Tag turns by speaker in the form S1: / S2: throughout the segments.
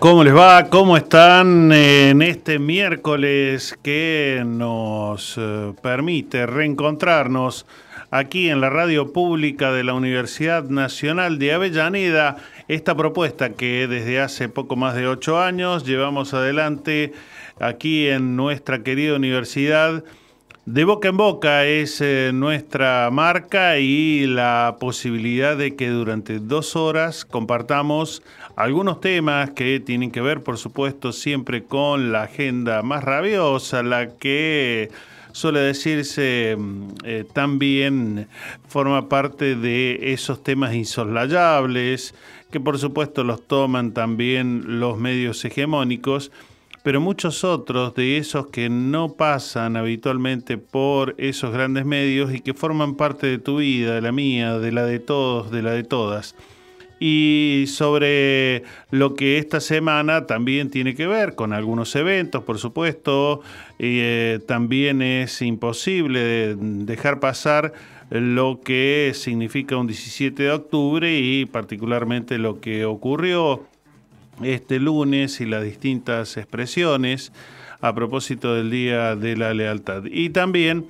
S1: ¿Cómo les va? ¿Cómo están en este miércoles que nos eh, permite reencontrarnos aquí en la radio pública de la Universidad Nacional de Avellaneda? Esta propuesta que desde hace poco más de ocho años llevamos adelante aquí en nuestra querida universidad. De boca en boca es eh, nuestra marca y la posibilidad de que durante dos horas compartamos algunos temas que tienen que ver, por supuesto, siempre con la agenda más rabiosa, la que suele decirse mm, eh, también forma parte de esos temas insoslayables, que por supuesto los toman también los medios hegemónicos, pero muchos otros de esos que no pasan habitualmente por esos grandes medios y que forman parte de tu vida, de la mía, de la de todos, de la de todas. Y sobre lo que esta semana también tiene que ver con algunos eventos, por supuesto, eh, también es imposible dejar pasar lo que significa un 17 de octubre y particularmente lo que ocurrió este lunes y las distintas expresiones a propósito del Día de la Lealtad. Y también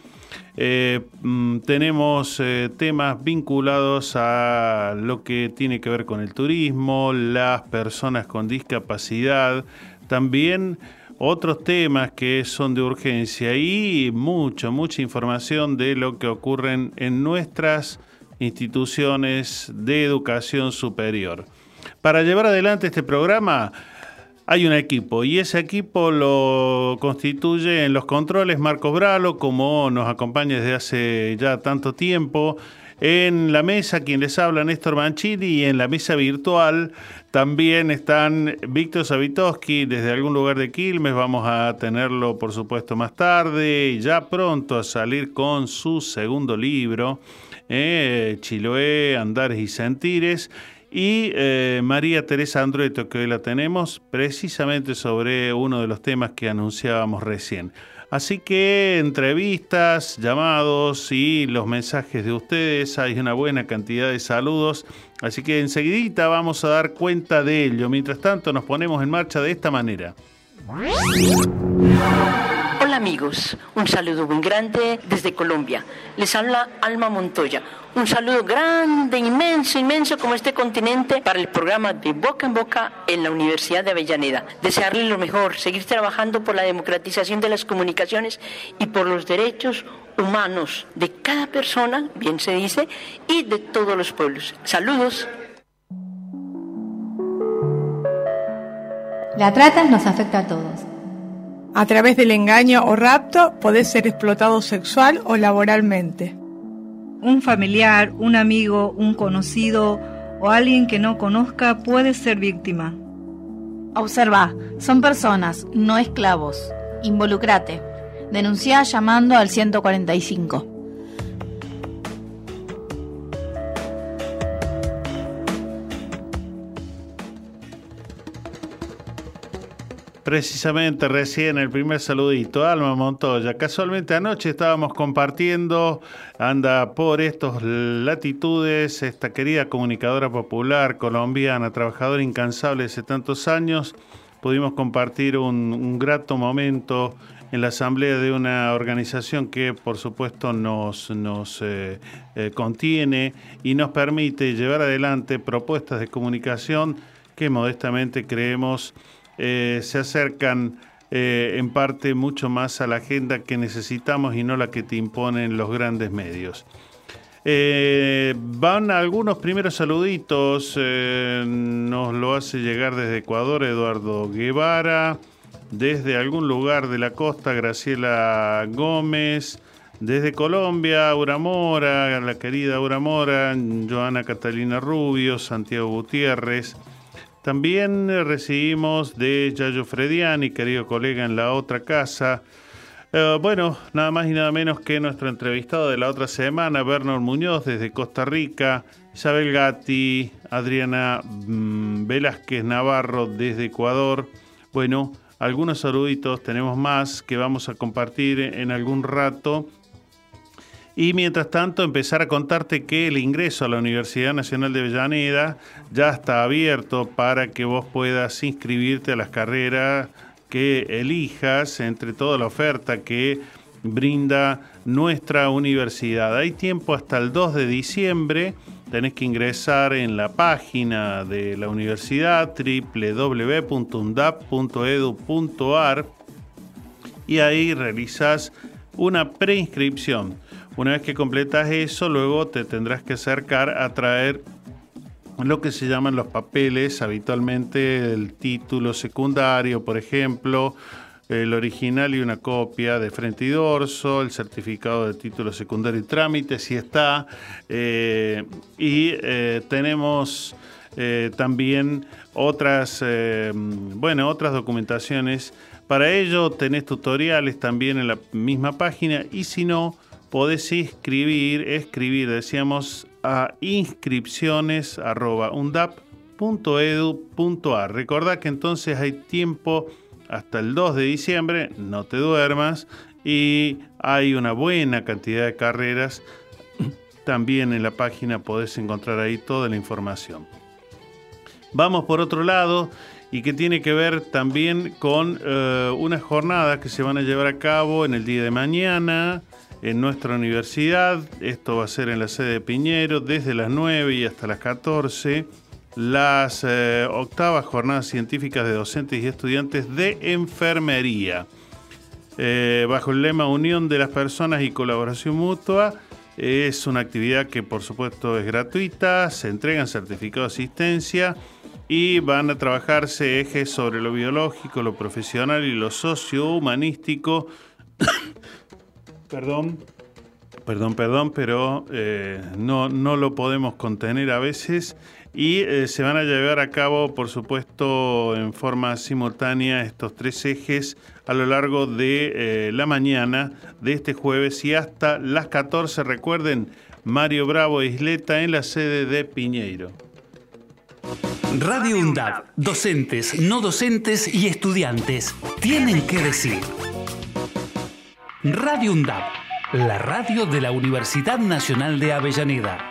S1: eh, mm, tenemos eh, temas vinculados a lo que tiene que ver con el turismo, las personas con discapacidad, también otros temas que son de urgencia y mucho, mucha información de lo que ocurre en nuestras instituciones de educación superior. Para llevar adelante este programa, hay un equipo y ese equipo lo constituye en los controles Marcos Bralo, como nos acompaña desde hace ya tanto tiempo. En la mesa, quien les habla, Néstor Mancini, y en la mesa virtual también están Víctor Savitoski desde algún lugar de Quilmes. Vamos a tenerlo, por supuesto, más tarde, y ya pronto a salir con su segundo libro, eh, Chiloé, Andares y Sentires y eh, María Teresa Andrueto, que hoy la tenemos precisamente sobre uno de los temas que anunciábamos recién. Así que entrevistas, llamados y los mensajes de ustedes, hay una buena cantidad de saludos, así que enseguidita vamos a dar cuenta de ello. Mientras tanto nos ponemos en marcha de esta manera.
S2: Hola amigos, un saludo muy grande desde Colombia. Les habla Alma Montoya. Un saludo grande, inmenso, inmenso como este continente para el programa de Boca en Boca en la Universidad de Avellaneda. Desearles lo mejor, seguir trabajando por la democratización de las comunicaciones y por los derechos humanos de cada persona, bien se dice, y de todos los pueblos. Saludos.
S3: La trata nos afecta a todos
S4: a través del engaño o rapto podés ser explotado sexual o laboralmente.
S5: Un familiar, un amigo, un conocido o alguien que no conozca puede ser víctima.
S6: Observa, son personas, no esclavos. Involucrate. Denuncia llamando al 145.
S1: Precisamente recién el primer saludito, Alma Montoya. Casualmente anoche estábamos compartiendo, anda por estas latitudes, esta querida comunicadora popular colombiana, trabajadora incansable hace tantos años. Pudimos compartir un, grato momento en la asamblea de una organización que por supuesto nos, nos eh, eh, contiene y nos permite llevar adelante propuestas de comunicación que modestamente creemos eh, se acercan eh, en parte mucho más a la agenda que necesitamos y no la que te imponen los grandes medios. Eh, van algunos primeros saluditos, nos lo hace llegar desde Ecuador Eduardo Guevara, desde algún lugar de la costa Graciela Gómez, desde Colombia Aura Mora, la querida Aura Mora, Joana Catalina Rubio, Santiago Gutiérrez, También eh, recibimos de Yayo Frediani, querido colega en la otra casa. Eh, bueno, nada más y nada menos que nuestro entrevistado de la otra semana, Bernard Muñoz desde Costa Rica, Isabel Gatti, Adriana mm, Velázquez Navarro desde Ecuador. Bueno, algunos saluditos, tenemos más que vamos a compartir en algún rato. Y mientras tanto, empezar a contarte que el ingreso a la Universidad Nacional de Avellaneda ya está abierto para que vos puedas inscribirte a las carreras que elijas entre toda la oferta que brinda nuestra universidad. Hay tiempo hasta el 2 de diciembre. Tenés que ingresar en la página de la universidad www.undap.edu.ar y ahí realizas una preinscripción una vez que completas eso, luego te tendrás que acercar a traer lo que se llaman los papeles, habitualmente el título secundario, por ejemplo, el original y una copia de frente y dorso, el certificado de título secundario y trámite, si está, eh, y eh, tenemos eh, también otras, bueno, otras documentaciones. Para ello tenés tutoriales también en la misma página y si no, podés inscribir, escribir, decíamos, a inscripciones.undap.edu.ar. Recordá que entonces hay tiempo hasta el 2 de diciembre, no te duermas, y hay una buena cantidad de carreras. También en la página podés encontrar ahí toda la información. Vamos por otro lado y que tiene que ver también con eh, unas jornadas que se van a llevar a cabo en el día de mañana en nuestra universidad. Esto va a ser en la sede de Piñero desde las 9 y hasta las 14. Las eh, octavas jornadas científicas de docentes y estudiantes de enfermería. Eh, bajo el lema Unión de las Personas y Colaboración Mutua. Es una actividad que por supuesto es gratuita, se entregan certificados de asistencia y van a trabajarse ejes sobre lo biológico, lo profesional y lo sociohumanístico Perdón, perdón, perdón, pero eh, no, no lo podemos contener a veces y eh, se van a llevar a cabo, por supuesto, en forma simultánea estos tres ejes a lo largo de eh, la mañana de este jueves y hasta las 14. Recuerden, Mario Bravo Isleta en la sede de Piñeiro.
S7: Radio UNDAD, docentes, no docentes y estudiantes tienen que decir. Radio UNDAP, la radio de la Universidad Nacional de Avellaneda.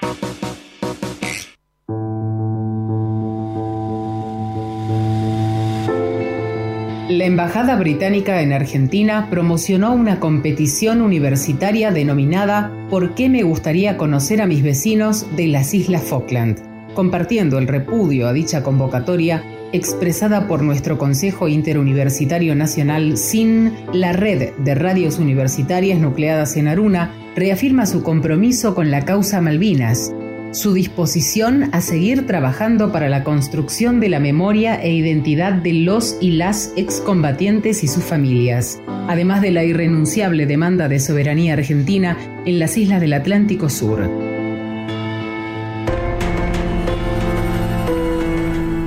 S8: La Embajada Británica en Argentina promocionó una competición universitaria denominada ¿Por qué me gustaría conocer a mis vecinos de las Islas Falkland? Compartiendo el repudio a dicha convocatoria, expresada por nuestro Consejo Interuniversitario Nacional SIN, la red de radios universitarias nucleadas en Aruna reafirma su compromiso con la causa Malvinas, su disposición a seguir trabajando para la construcción de la memoria e identidad de los y las excombatientes y sus familias, además de la irrenunciable demanda de soberanía argentina en las islas del Atlántico Sur.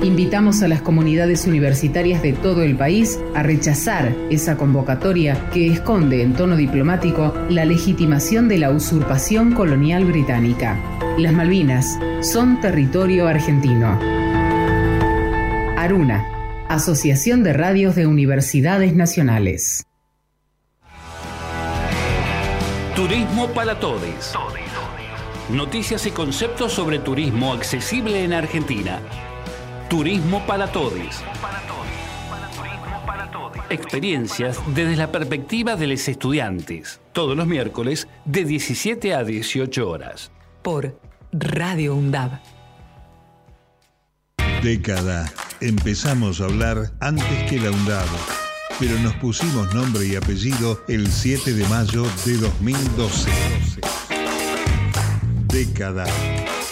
S8: Invitamos a las comunidades universitarias de todo el país a rechazar esa convocatoria que esconde en tono diplomático la legitimación de la usurpación colonial británica. Las Malvinas son territorio argentino. Aruna, Asociación de Radios de Universidades Nacionales.
S7: Turismo para todos. Noticias y conceptos sobre turismo accesible en Argentina Turismo para Todos. Experiencias desde la perspectiva de los estudiantes. Todos los miércoles de 17 a 18 horas.
S8: Por Radio UNDAB.
S9: Década. Empezamos a hablar antes que la UNDAB. Pero nos pusimos nombre y apellido el 7 de mayo de 2012. Década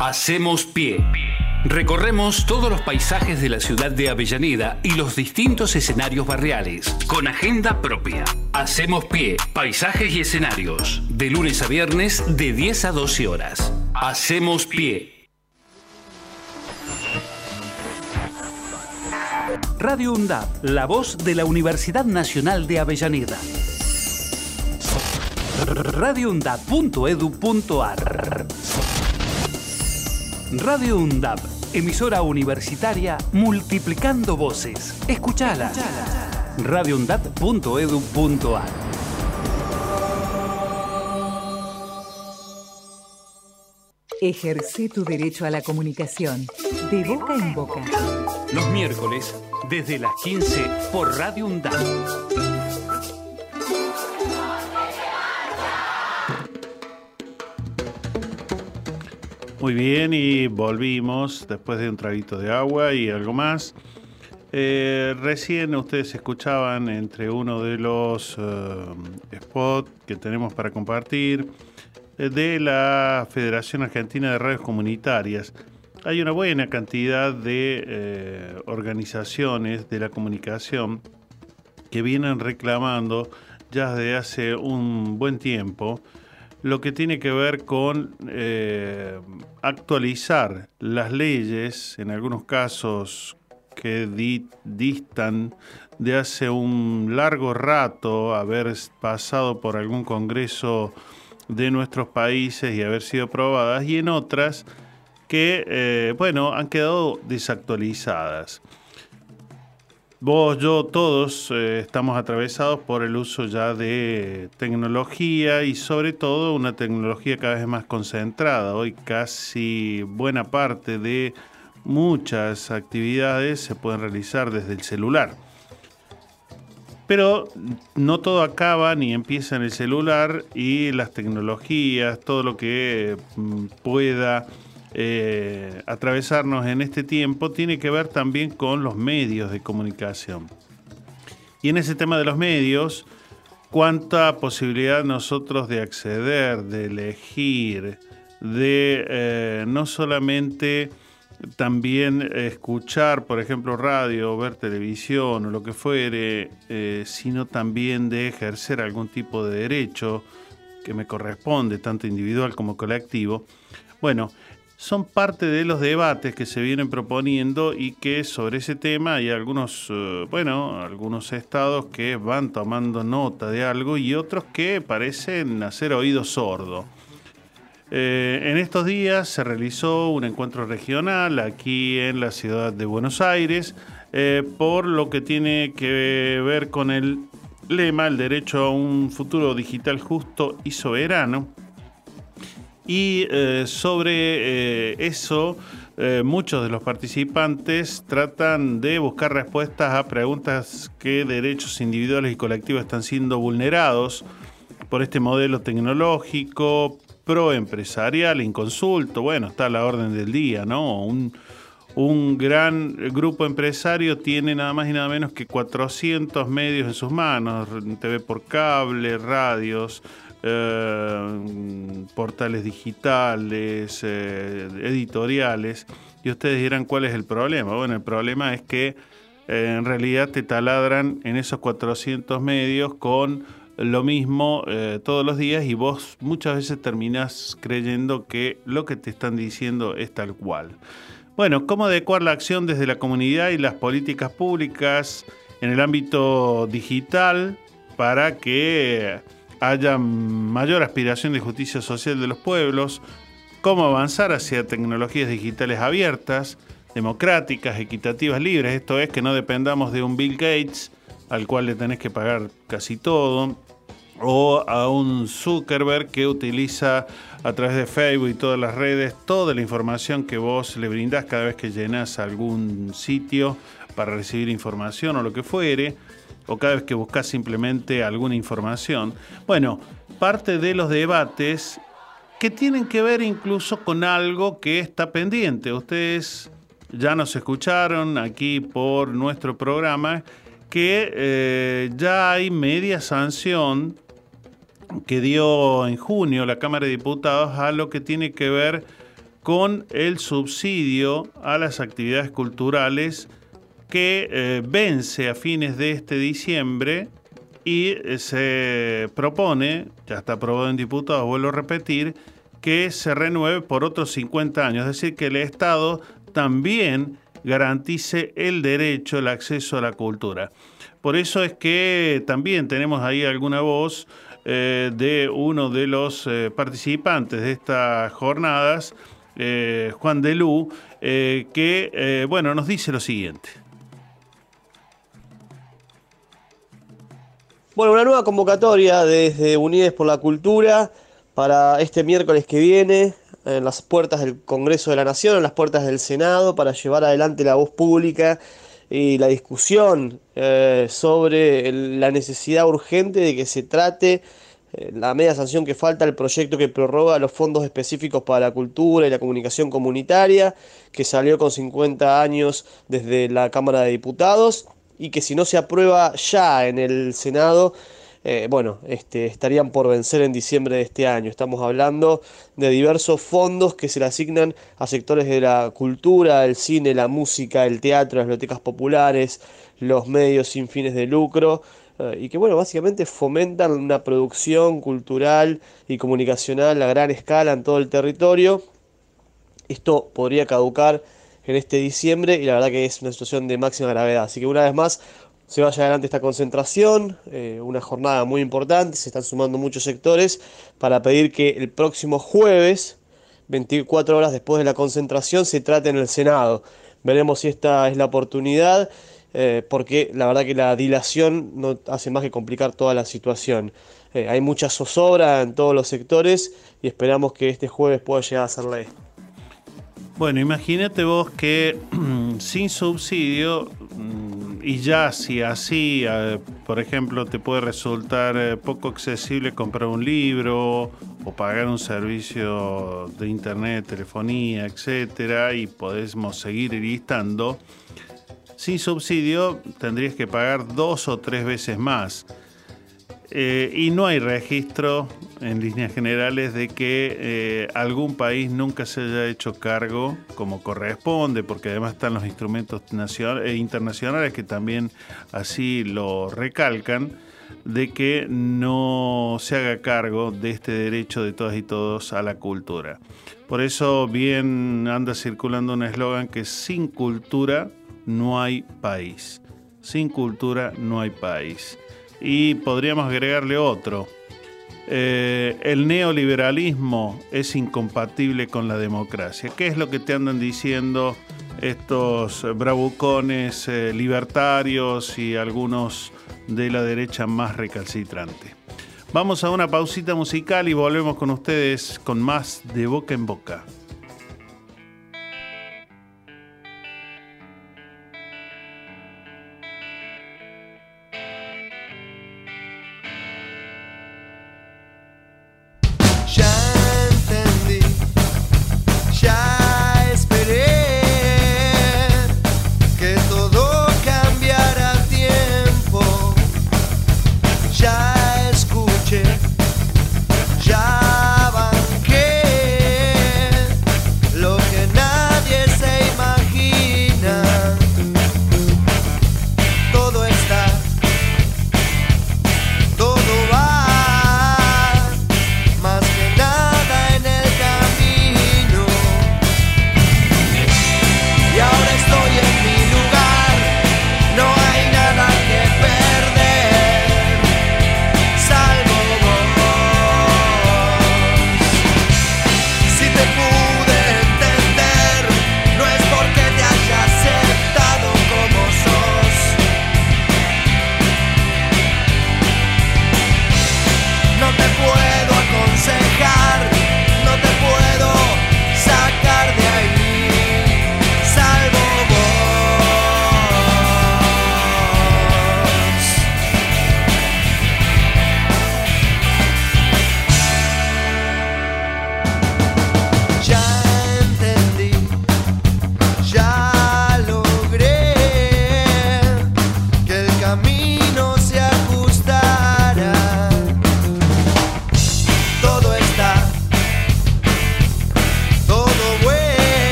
S7: Hacemos pie. Recorremos todos los paisajes de la ciudad de Avellaneda y los distintos escenarios barriales, con agenda propia. Hacemos pie, paisajes y escenarios, de lunes a viernes de 10 a 12 horas. Hacemos pie. Radio UNDAP, la voz de la Universidad Nacional de Avellaneda. radioundap.edu.ar Radio UNDAP, emisora universitaria multiplicando voces. Escuchala. radioundap.edu.ar
S10: Ejerce tu derecho a la comunicación, de boca en boca.
S7: Los miércoles, desde las 15, por Radio UNDAP.
S1: Muy bien, y volvimos después de un traguito de agua y algo más. Eh, recién ustedes escuchaban entre uno de los eh, spots que tenemos para compartir eh, de la Federación Argentina de Radios Comunitarias. Hay una buena cantidad de organizaciones de la comunicación que vienen reclamando ya desde hace un buen tiempo lo que tiene que ver con eh, actualizar las leyes, en algunos casos que distan de hace un largo rato haber pasado por algún congreso de nuestros países y haber sido aprobadas, y en otras que, eh, bueno, han quedado desactualizadas. Vos, yo, todos eh, estamos atravesados por el uso ya de tecnología y sobre todo una tecnología cada vez más concentrada. Hoy casi buena parte de muchas actividades se pueden realizar desde el celular. Pero no todo acaba ni empieza en el celular y las tecnologías, todo lo que mm, pueda eh, atravesarnos en este tiempo tiene que ver también con los medios de comunicación. Y en ese tema de los medios, cuánta posibilidad nosotros de acceder, de elegir, de eh, no solamente también escuchar, por ejemplo, radio, ver televisión o lo que fuere, eh, sino también de ejercer algún tipo de derecho que me corresponde, tanto individual como colectivo. Bueno, son parte de los debates que se vienen proponiendo y que sobre ese tema hay algunos, eh, bueno, algunos estados que van tomando nota de algo y otros que parecen hacer oído sordo. Eh, en estos días se realizó un encuentro regional aquí en la ciudad de Buenos Aires eh, por lo que tiene que ver con el lema, el derecho a un futuro digital justo y soberano y eh, sobre eh, eso, eh, muchos de los participantes tratan de buscar respuestas a preguntas que derechos individuales y colectivos están siendo vulnerados por este modelo tecnológico proempresarial, inconsulto. Bueno, está a la orden del día, ¿no? Un, un gran grupo empresario tiene nada más y nada menos que 400 medios en sus manos, TV por cable, radios, eh, portales digitales, eh, editoriales, y ustedes dirán cuál es el problema. Bueno, el problema es que eh, en realidad te taladran en esos 400 medios con lo mismo todos los días y vos muchas veces terminás creyendo que lo que te están diciendo es tal cual. Bueno, ¿cómo adecuar la acción desde la comunidad y las políticas públicas en el ámbito digital para que haya mayor aspiración de justicia social de los pueblos, cómo avanzar hacia tecnologías digitales abiertas, democráticas, equitativas, libres. Esto es que no dependamos de un Bill Gates al cual le tenés que pagar casi todo, o a un Zuckerberg que utiliza a través de Facebook y todas las redes toda la información que vos le brindás cada vez que llenas algún sitio para recibir información o lo que fuere o cada vez que buscas simplemente alguna información. Bueno, parte de los debates que tienen que ver incluso con algo que está pendiente. Ustedes ya nos escucharon aquí por nuestro programa que eh, ya hay media sanción que dio en junio la Cámara de Diputados a lo que tiene que ver con el subsidio a las actividades culturales que eh, vence a fines de este diciembre y eh, se propone, ya está aprobado en diputados, vuelvo a repetir, que se renueve por otros 50 años, es decir, que el Estado también garantice el derecho, el acceso a la cultura. Por eso es que también tenemos ahí alguna voz eh, de uno de los participantes de estas jornadas, Juan Delú, que bueno, nos dice lo siguiente.
S11: Bueno, una nueva convocatoria desde Unides por la Cultura para este miércoles que viene en las puertas del Congreso de la Nación, en las puertas del Senado, para llevar adelante la voz pública y la discusión eh, sobre la necesidad urgente de que se trate eh, la media sanción que falta al proyecto que prorroga los fondos específicos para la cultura y la comunicación comunitaria, que salió con 50 años desde la Cámara de Diputados y que si no se aprueba ya en el Senado, eh, bueno, este, estarían por vencer en diciembre de este año. Estamos hablando de diversos fondos que se le asignan a sectores de la cultura, el cine, la música, el teatro, las bibliotecas populares, los medios sin fines de lucro eh, y que bueno, básicamente fomentan una producción cultural y comunicacional a gran escala en todo el territorio. Esto podría caducar en este diciembre y la verdad que es una situación de máxima gravedad. Así que una vez más se vaya adelante esta concentración, eh, una jornada muy importante, se están sumando muchos sectores para pedir que el próximo jueves, 24 horas después de la concentración, se trate en el Senado. Veremos si esta es la oportunidad, eh, porque la verdad que la dilación no hace más que complicar toda la situación. Eh, hay mucha zozobra en todos los sectores y esperamos que este jueves pueda llegar a ser ley.
S1: Bueno, imagínate vos que sin subsidio, mm, y ya si así, por ejemplo, te puede resultar eh, poco accesible comprar un libro o pagar un servicio de internet, telefonía, etcétera, y podemos seguir listando, sin subsidio tendrías que pagar dos o tres veces más. Eh, y no hay registro en líneas generales de que eh, algún país nunca se haya hecho cargo como corresponde, porque además están los instrumentos e internacionales que también así lo recalcan, de que no se haga cargo de este derecho de todas y todos a la cultura. Por eso bien anda circulando un eslogan que sin cultura no hay país. Sin cultura no hay país y podríamos agregarle otro. Eh, el neoliberalismo es incompatible con la democracia. ¿Qué es lo que te andan diciendo estos bravucones eh, libertarios y algunos de la derecha más recalcitrante? Vamos a una pausita musical y volvemos con ustedes con más de boca en boca.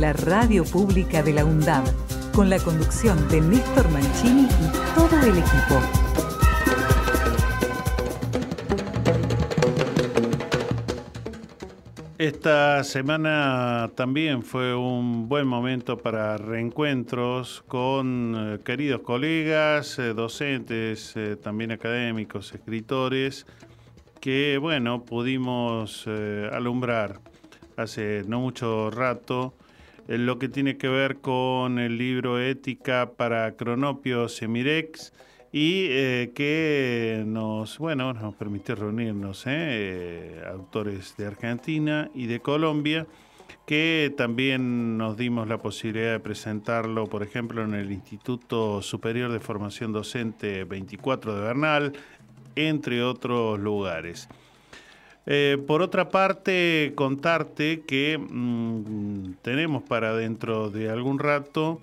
S10: La radio pública de la UNDAB, con la conducción de Néstor Mancini y todo el equipo.
S1: Esta semana también fue un buen momento para reencuentros con eh, queridos colegas, eh, docentes, eh, también académicos, escritores, que bueno, pudimos alumbrar hace no mucho rato lo que tiene que ver con el libro Ética para Cronopio Semirex y eh, que nos, bueno, nos permitió reunirnos. Eh, autores de Argentina y de Colombia, que también nos dimos la posibilidad de presentarlo, por ejemplo, en el Instituto Superior de Formación Docente 24 de Bernal, entre otros lugares. Eh, por otra parte, contarte que mm, tenemos para dentro de algún rato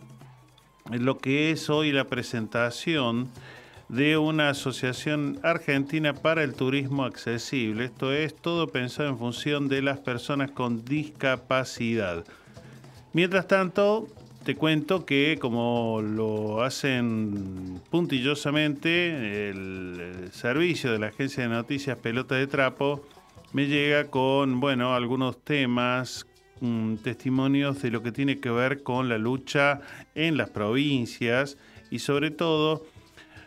S1: lo que es hoy la presentación de una asociación argentina para el turismo accesible. Esto es todo pensado en función de las personas con discapacidad. Mientras tanto, te cuento que como lo hacen puntillosamente, el, el servicio de la agencia de noticias Pelota de Trapo me llega con, bueno, algunos temas, mm, testimonios de lo que tiene que ver con la lucha en las provincias y sobre todo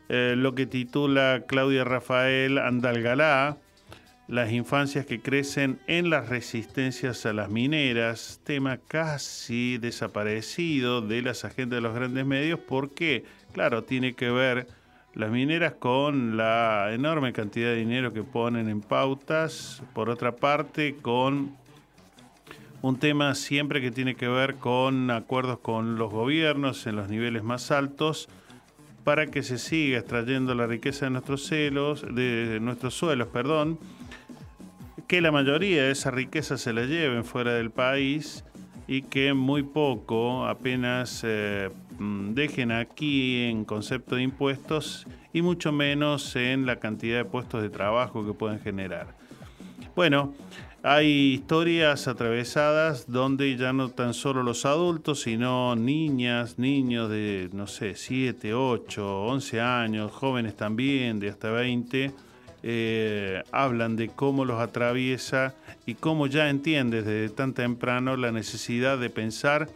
S1: eh, lo que titula Claudia Rafael Andalgalá, las infancias que crecen en las resistencias a las mineras, tema casi desaparecido de las agendas de los grandes medios porque, claro, tiene que ver las mineras con la enorme cantidad de dinero que ponen en pautas, por otra parte con un tema siempre que tiene que ver con acuerdos con los gobiernos en los niveles más altos para que se siga extrayendo la riqueza de nuestros celos, de nuestros suelos, perdón, que la mayoría de esa riqueza se la lleven fuera del país y que muy poco apenas eh, dejen aquí en concepto de impuestos y mucho menos en la cantidad de puestos de trabajo que pueden generar. Bueno, hay historias atravesadas donde ya no tan solo los adultos, sino niñas, niños de, no sé, 7, 8, 11 años, jóvenes también de hasta 20, eh, hablan de cómo los atraviesa y cómo ya entiendes desde tan temprano la necesidad de pensar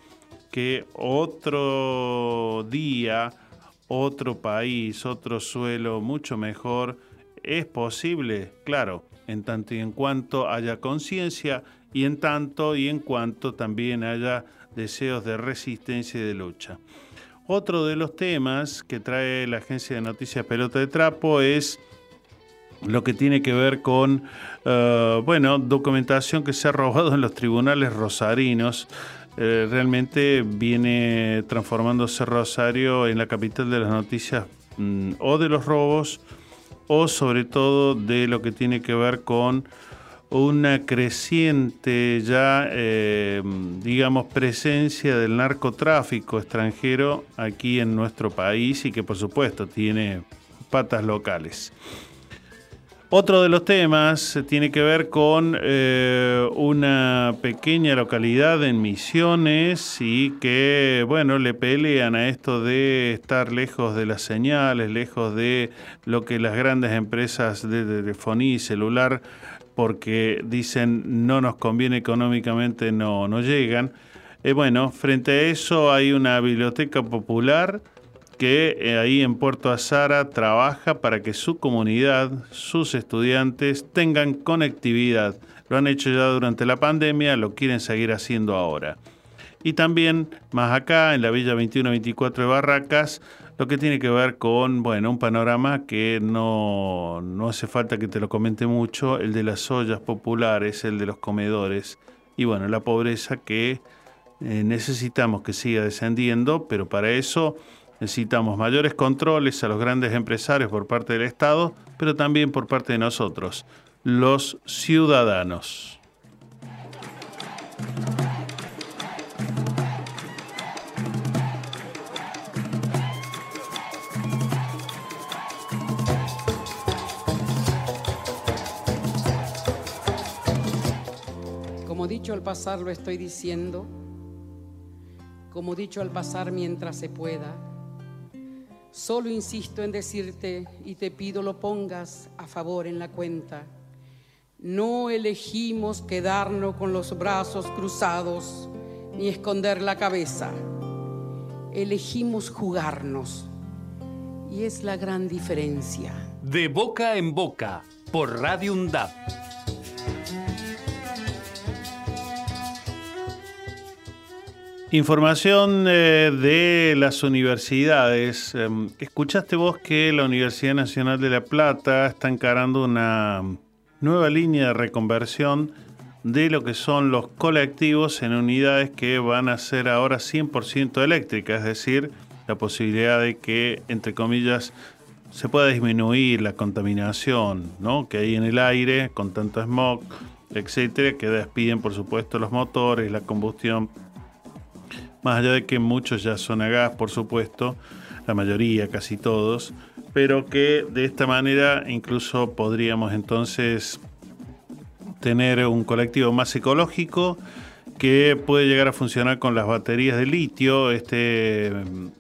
S1: que otro día, otro país, otro suelo mucho mejor es posible, claro, en tanto y en cuanto haya conciencia y en tanto y en cuanto también haya deseos de resistencia y de lucha. Otro de los temas que trae la agencia de noticias Pelota de Trapo es lo que tiene que ver con, uh, bueno, documentación que se ha robado en los tribunales rosarinos. Eh, realmente viene transformándose Rosario en la capital de las noticias mm, o de los robos o sobre todo de lo que tiene que ver con una creciente ya, eh, digamos, presencia del narcotráfico extranjero aquí en nuestro país y que por supuesto tiene patas locales. Otro de los temas tiene que ver con eh, una pequeña localidad en Misiones y que, bueno, le pelean a esto de estar lejos de las señales, lejos de lo que las grandes empresas de telefonía y celular, porque dicen no nos conviene económicamente, no, no llegan. Eh, bueno, frente a eso hay una biblioteca popular que eh, ahí en Puerto Azara trabaja para que su comunidad, sus estudiantes tengan conectividad. Lo han hecho ya durante la pandemia, lo quieren seguir haciendo ahora. Y también más acá, en la Villa 2124 de Barracas, lo que tiene que ver con, bueno, un panorama que no, no hace falta que te lo comente mucho, el de las ollas populares, el de los comedores y bueno, la pobreza que eh, necesitamos que siga descendiendo, pero para eso Necesitamos mayores controles a los grandes empresarios por parte del Estado, pero también por parte de nosotros, los ciudadanos.
S12: dicho al pasar lo estoy diciendo, como dicho al pasar mientras se pueda. Solo insisto en decirte y te pido lo pongas a favor en la cuenta. No elegimos quedarnos con los brazos cruzados ni esconder la cabeza. Elegimos jugarnos. Y es la gran diferencia.
S7: De boca en boca, por Radio UNDAP.
S1: Información eh, de las universidades. Em, ¿Escuchaste vos que la Universidad Nacional de La Plata está encarando una nueva línea de reconversión de lo que son los colectivos en unidades que van a ser ahora 100% eléctricas? Es decir, la posibilidad de que, entre comillas, se pueda disminuir la contaminación ¿no? que hay en el aire con tanto smog, etcétera, que despiden, por supuesto, los motores, la combustión más allá de que muchos ya son a gas, por supuesto, la mayoría, casi todos, pero que de esta manera incluso podríamos entonces tener un colectivo más ecológico que puede llegar a funcionar con las baterías de litio, este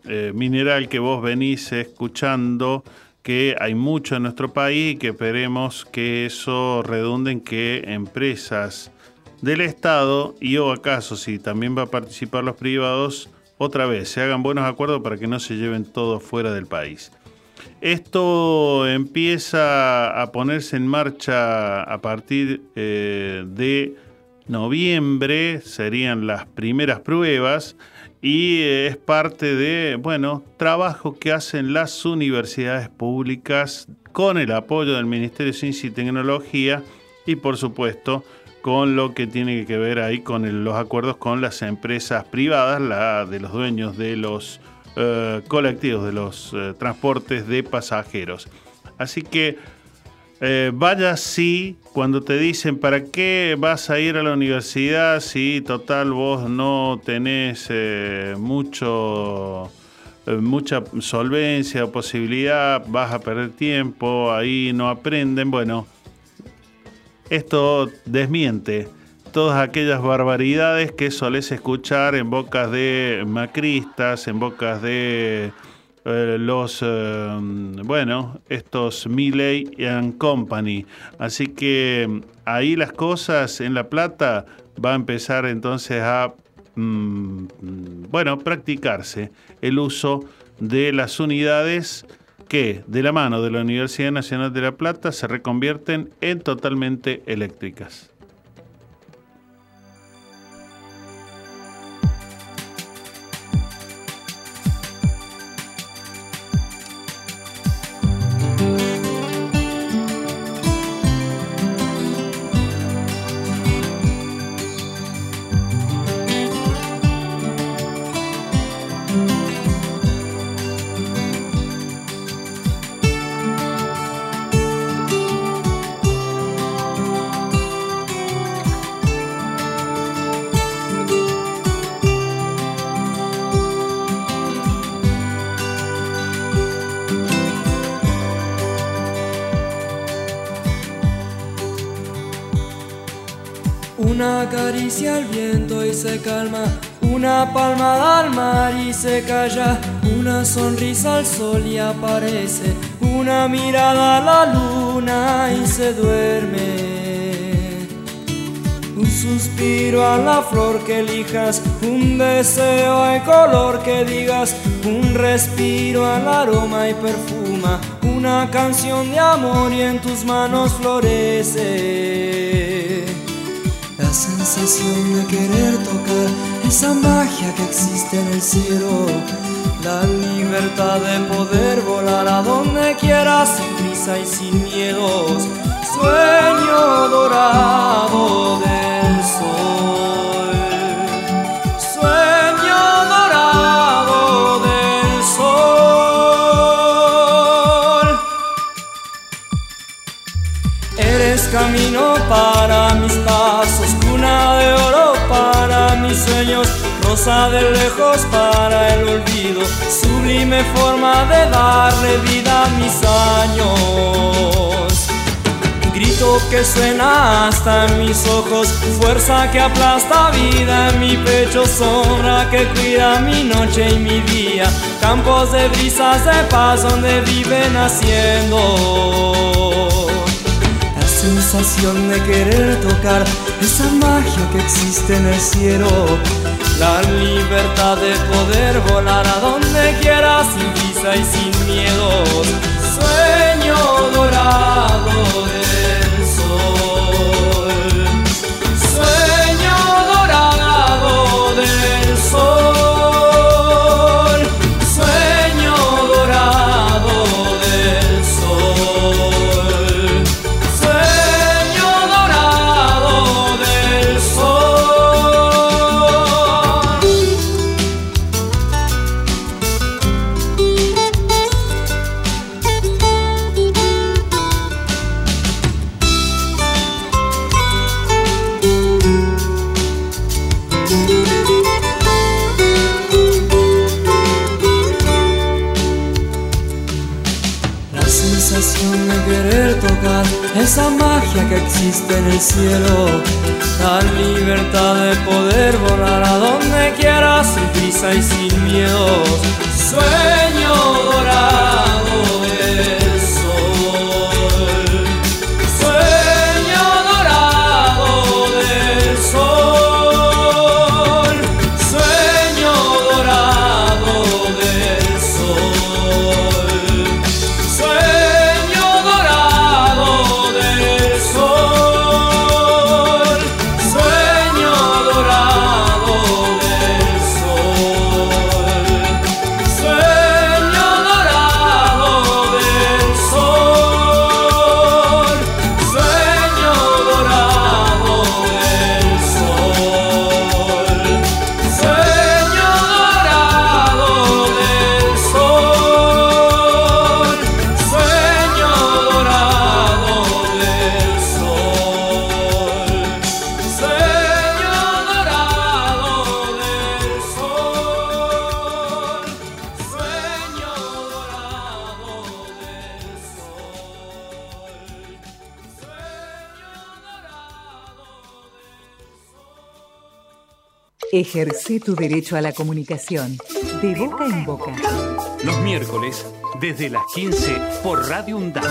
S1: eh, mineral que vos venís escuchando que hay mucho en nuestro país y que esperemos que eso redunde en que empresas del Estado y o acaso si también va a participar los privados, otra vez se hagan buenos acuerdos para que no se lleven todo fuera del país. Esto empieza a ponerse en marcha a partir eh, de noviembre, serían las primeras pruebas y es parte de, bueno, trabajo que hacen las universidades públicas con el apoyo del Ministerio de Ciencia y Tecnología y por supuesto con lo que tiene que ver ahí con los acuerdos con las empresas privadas, la de los dueños de los eh, colectivos, de los eh, transportes de pasajeros. Así que eh, vaya si cuando te dicen para qué vas a ir a la universidad si total vos no tenés mucho mucha solvencia o posibilidad, vas a perder tiempo, ahí no aprenden, bueno, esto desmiente todas aquellas barbaridades que solés escuchar en bocas de macristas, en bocas de eh, los, eh, bueno, estos Milley and Company. Así que ahí las cosas en La Plata va a empezar entonces a, mm, bueno, practicarse el uso de las unidades que de la mano de la Universidad Nacional de La Plata se reconvierten en totalmente eléctricas.
S13: Una palmada al mar y se calla, una sonrisa al sol y aparece, una mirada a la luna y se duerme. Un suspiro a la flor que elijas, un deseo en color que digas, un respiro al aroma y perfuma, una canción de amor y en tus manos florece la sensación de querer tocar esa magia que existe en el cielo, la libertad de poder volar a donde quieras sin prisa y sin miedos, sueño dorado del rosa de lejos para el olvido, sublime forma de darle vida a mis años. Grito que suena hasta en mis ojos, fuerza que aplasta vida en mi pecho, sombra que cuida mi noche y mi día, campos de brisas de paz donde viven haciendo. Sensación de querer tocar esa magia que existe en el cielo, la libertad de poder volar a donde quiera sin visa y sin miedos. Sueño dorado
S10: Ejerce tu derecho a la comunicación. De boca en boca.
S7: Los miércoles, desde las 15 por Radio UNDAD.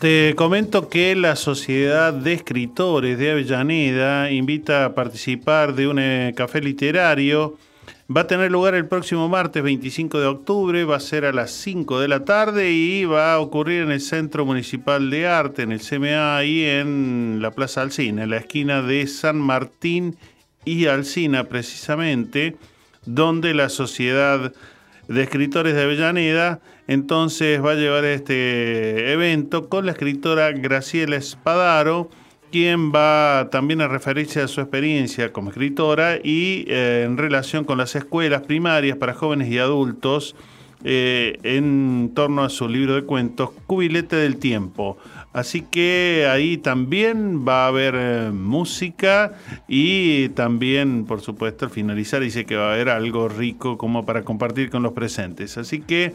S1: Te comento que la Sociedad de Escritores de Avellaneda invita a participar de un eh, café literario. Va a tener lugar el próximo martes 25 de octubre, va a ser a las 5 de la tarde y va a ocurrir en el Centro Municipal de Arte, en el CMA, ahí en la Plaza Alcina, en la esquina de San Martín y Alcina precisamente, donde la Sociedad de Escritores de Avellaneda entonces va a llevar este evento con la escritora Graciela Espadaro, quien va también a referirse a su experiencia como escritora y eh, en relación con las escuelas primarias para jóvenes y adultos eh, en torno a su libro de cuentos Cubilete del Tiempo. Así que ahí también va a haber eh, música y también, por supuesto, al finalizar dice que va a haber algo rico como para compartir con los presentes. Así que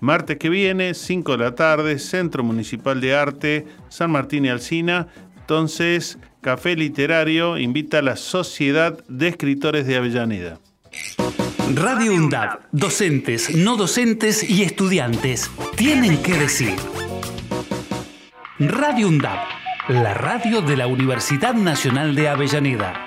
S1: martes que viene, 5 de la tarde, Centro Municipal de Arte, San Martín y Alcina. Entonces, Café Literario invita a la Sociedad de Escritores de Avellaneda.
S7: Radio UNDAD, docentes, no docentes y estudiantes tienen que decir. Radio UNDAD, la radio de la Universidad Nacional de Avellaneda.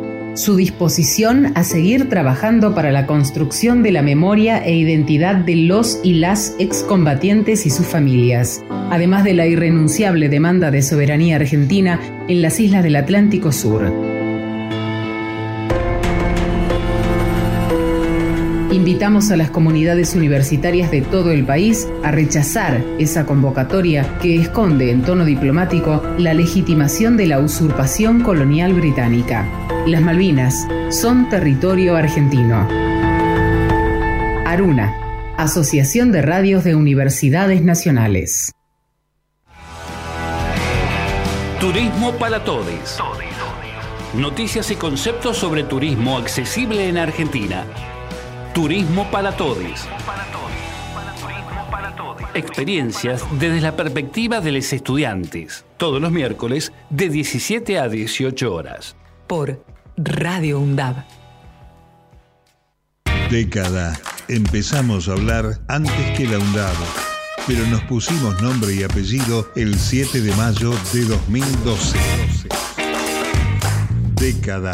S8: su disposición a seguir trabajando para la construcción de la memoria e identidad de los y las excombatientes y sus familias, además de la irrenunciable demanda de soberanía argentina en las islas del Atlántico Sur. Invitamos a las comunidades universitarias de todo el país a rechazar esa convocatoria que esconde en tono diplomático la legitimación de la usurpación colonial británica. Las Malvinas son territorio argentino. Aruna, Asociación de Radios de Universidades Nacionales.
S7: Turismo para todos. Noticias y conceptos sobre turismo accesible en Argentina. Turismo para todos. Experiencias desde la perspectiva de los estudiantes. Todos los miércoles de 17 a 18 horas.
S10: Por Radio UNDAB.
S9: Década. Empezamos a hablar antes que la UNDAB, pero nos pusimos nombre y apellido el 7 de mayo de 2012. Década.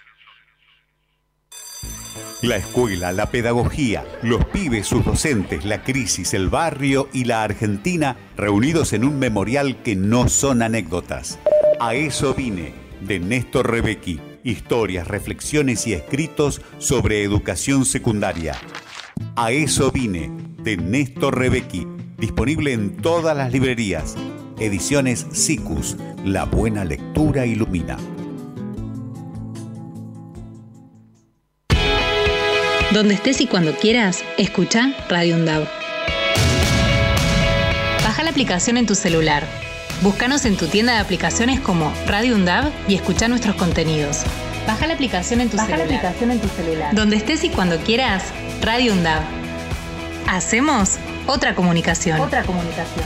S14: La escuela, la pedagogía, los pibes, sus docentes, la crisis, el barrio y la Argentina reunidos en un memorial que no son anécdotas. A eso vine, de Néstor Rebecki. Historias, reflexiones y escritos sobre educación secundaria. A eso vine, de Néstor Rebecki. Disponible en todas las librerías. Ediciones SICUS. La buena lectura ilumina.
S6: Donde estés y cuando quieras, escucha Radio UNDAB. Baja la aplicación en tu celular. Búscanos en tu tienda de aplicaciones como Radio UNDAB y escucha nuestros contenidos. Baja la aplicación en tu
S10: Baja la
S6: celular.
S10: aplicación en tu celular.
S6: Donde estés y cuando quieras, Radio UNDAB. Hacemos otra comunicación.
S10: Otra comunicación.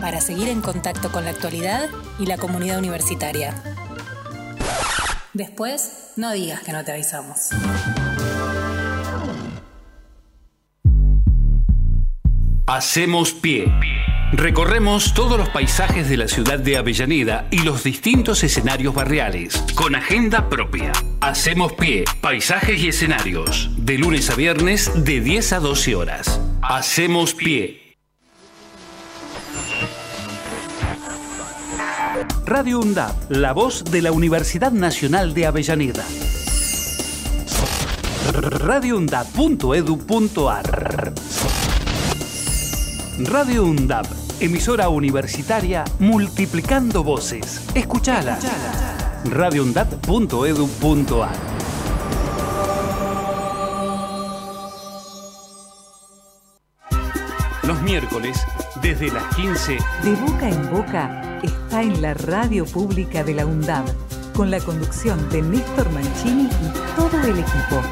S6: para seguir en contacto con la actualidad y la comunidad universitaria. Después, no digas que no te avisamos.
S7: Hacemos pie. Recorremos todos los paisajes de la ciudad de Avellaneda y los distintos escenarios barriales, con agenda propia. Hacemos pie, paisajes y escenarios, de lunes a viernes de 10 a 12 horas. Hacemos pie. Radio UNDAB, la voz de la Universidad Nacional de Avellaneda. radioundab.edu.ar Radio UNDAB, emisora universitaria multiplicando voces. Escuchala. radioundab.edu.ar Los miércoles, desde las 15,
S10: De boca en boca está en la radio pública de la UNDAB, con la conducción de Néstor Mancini y todo el equipo.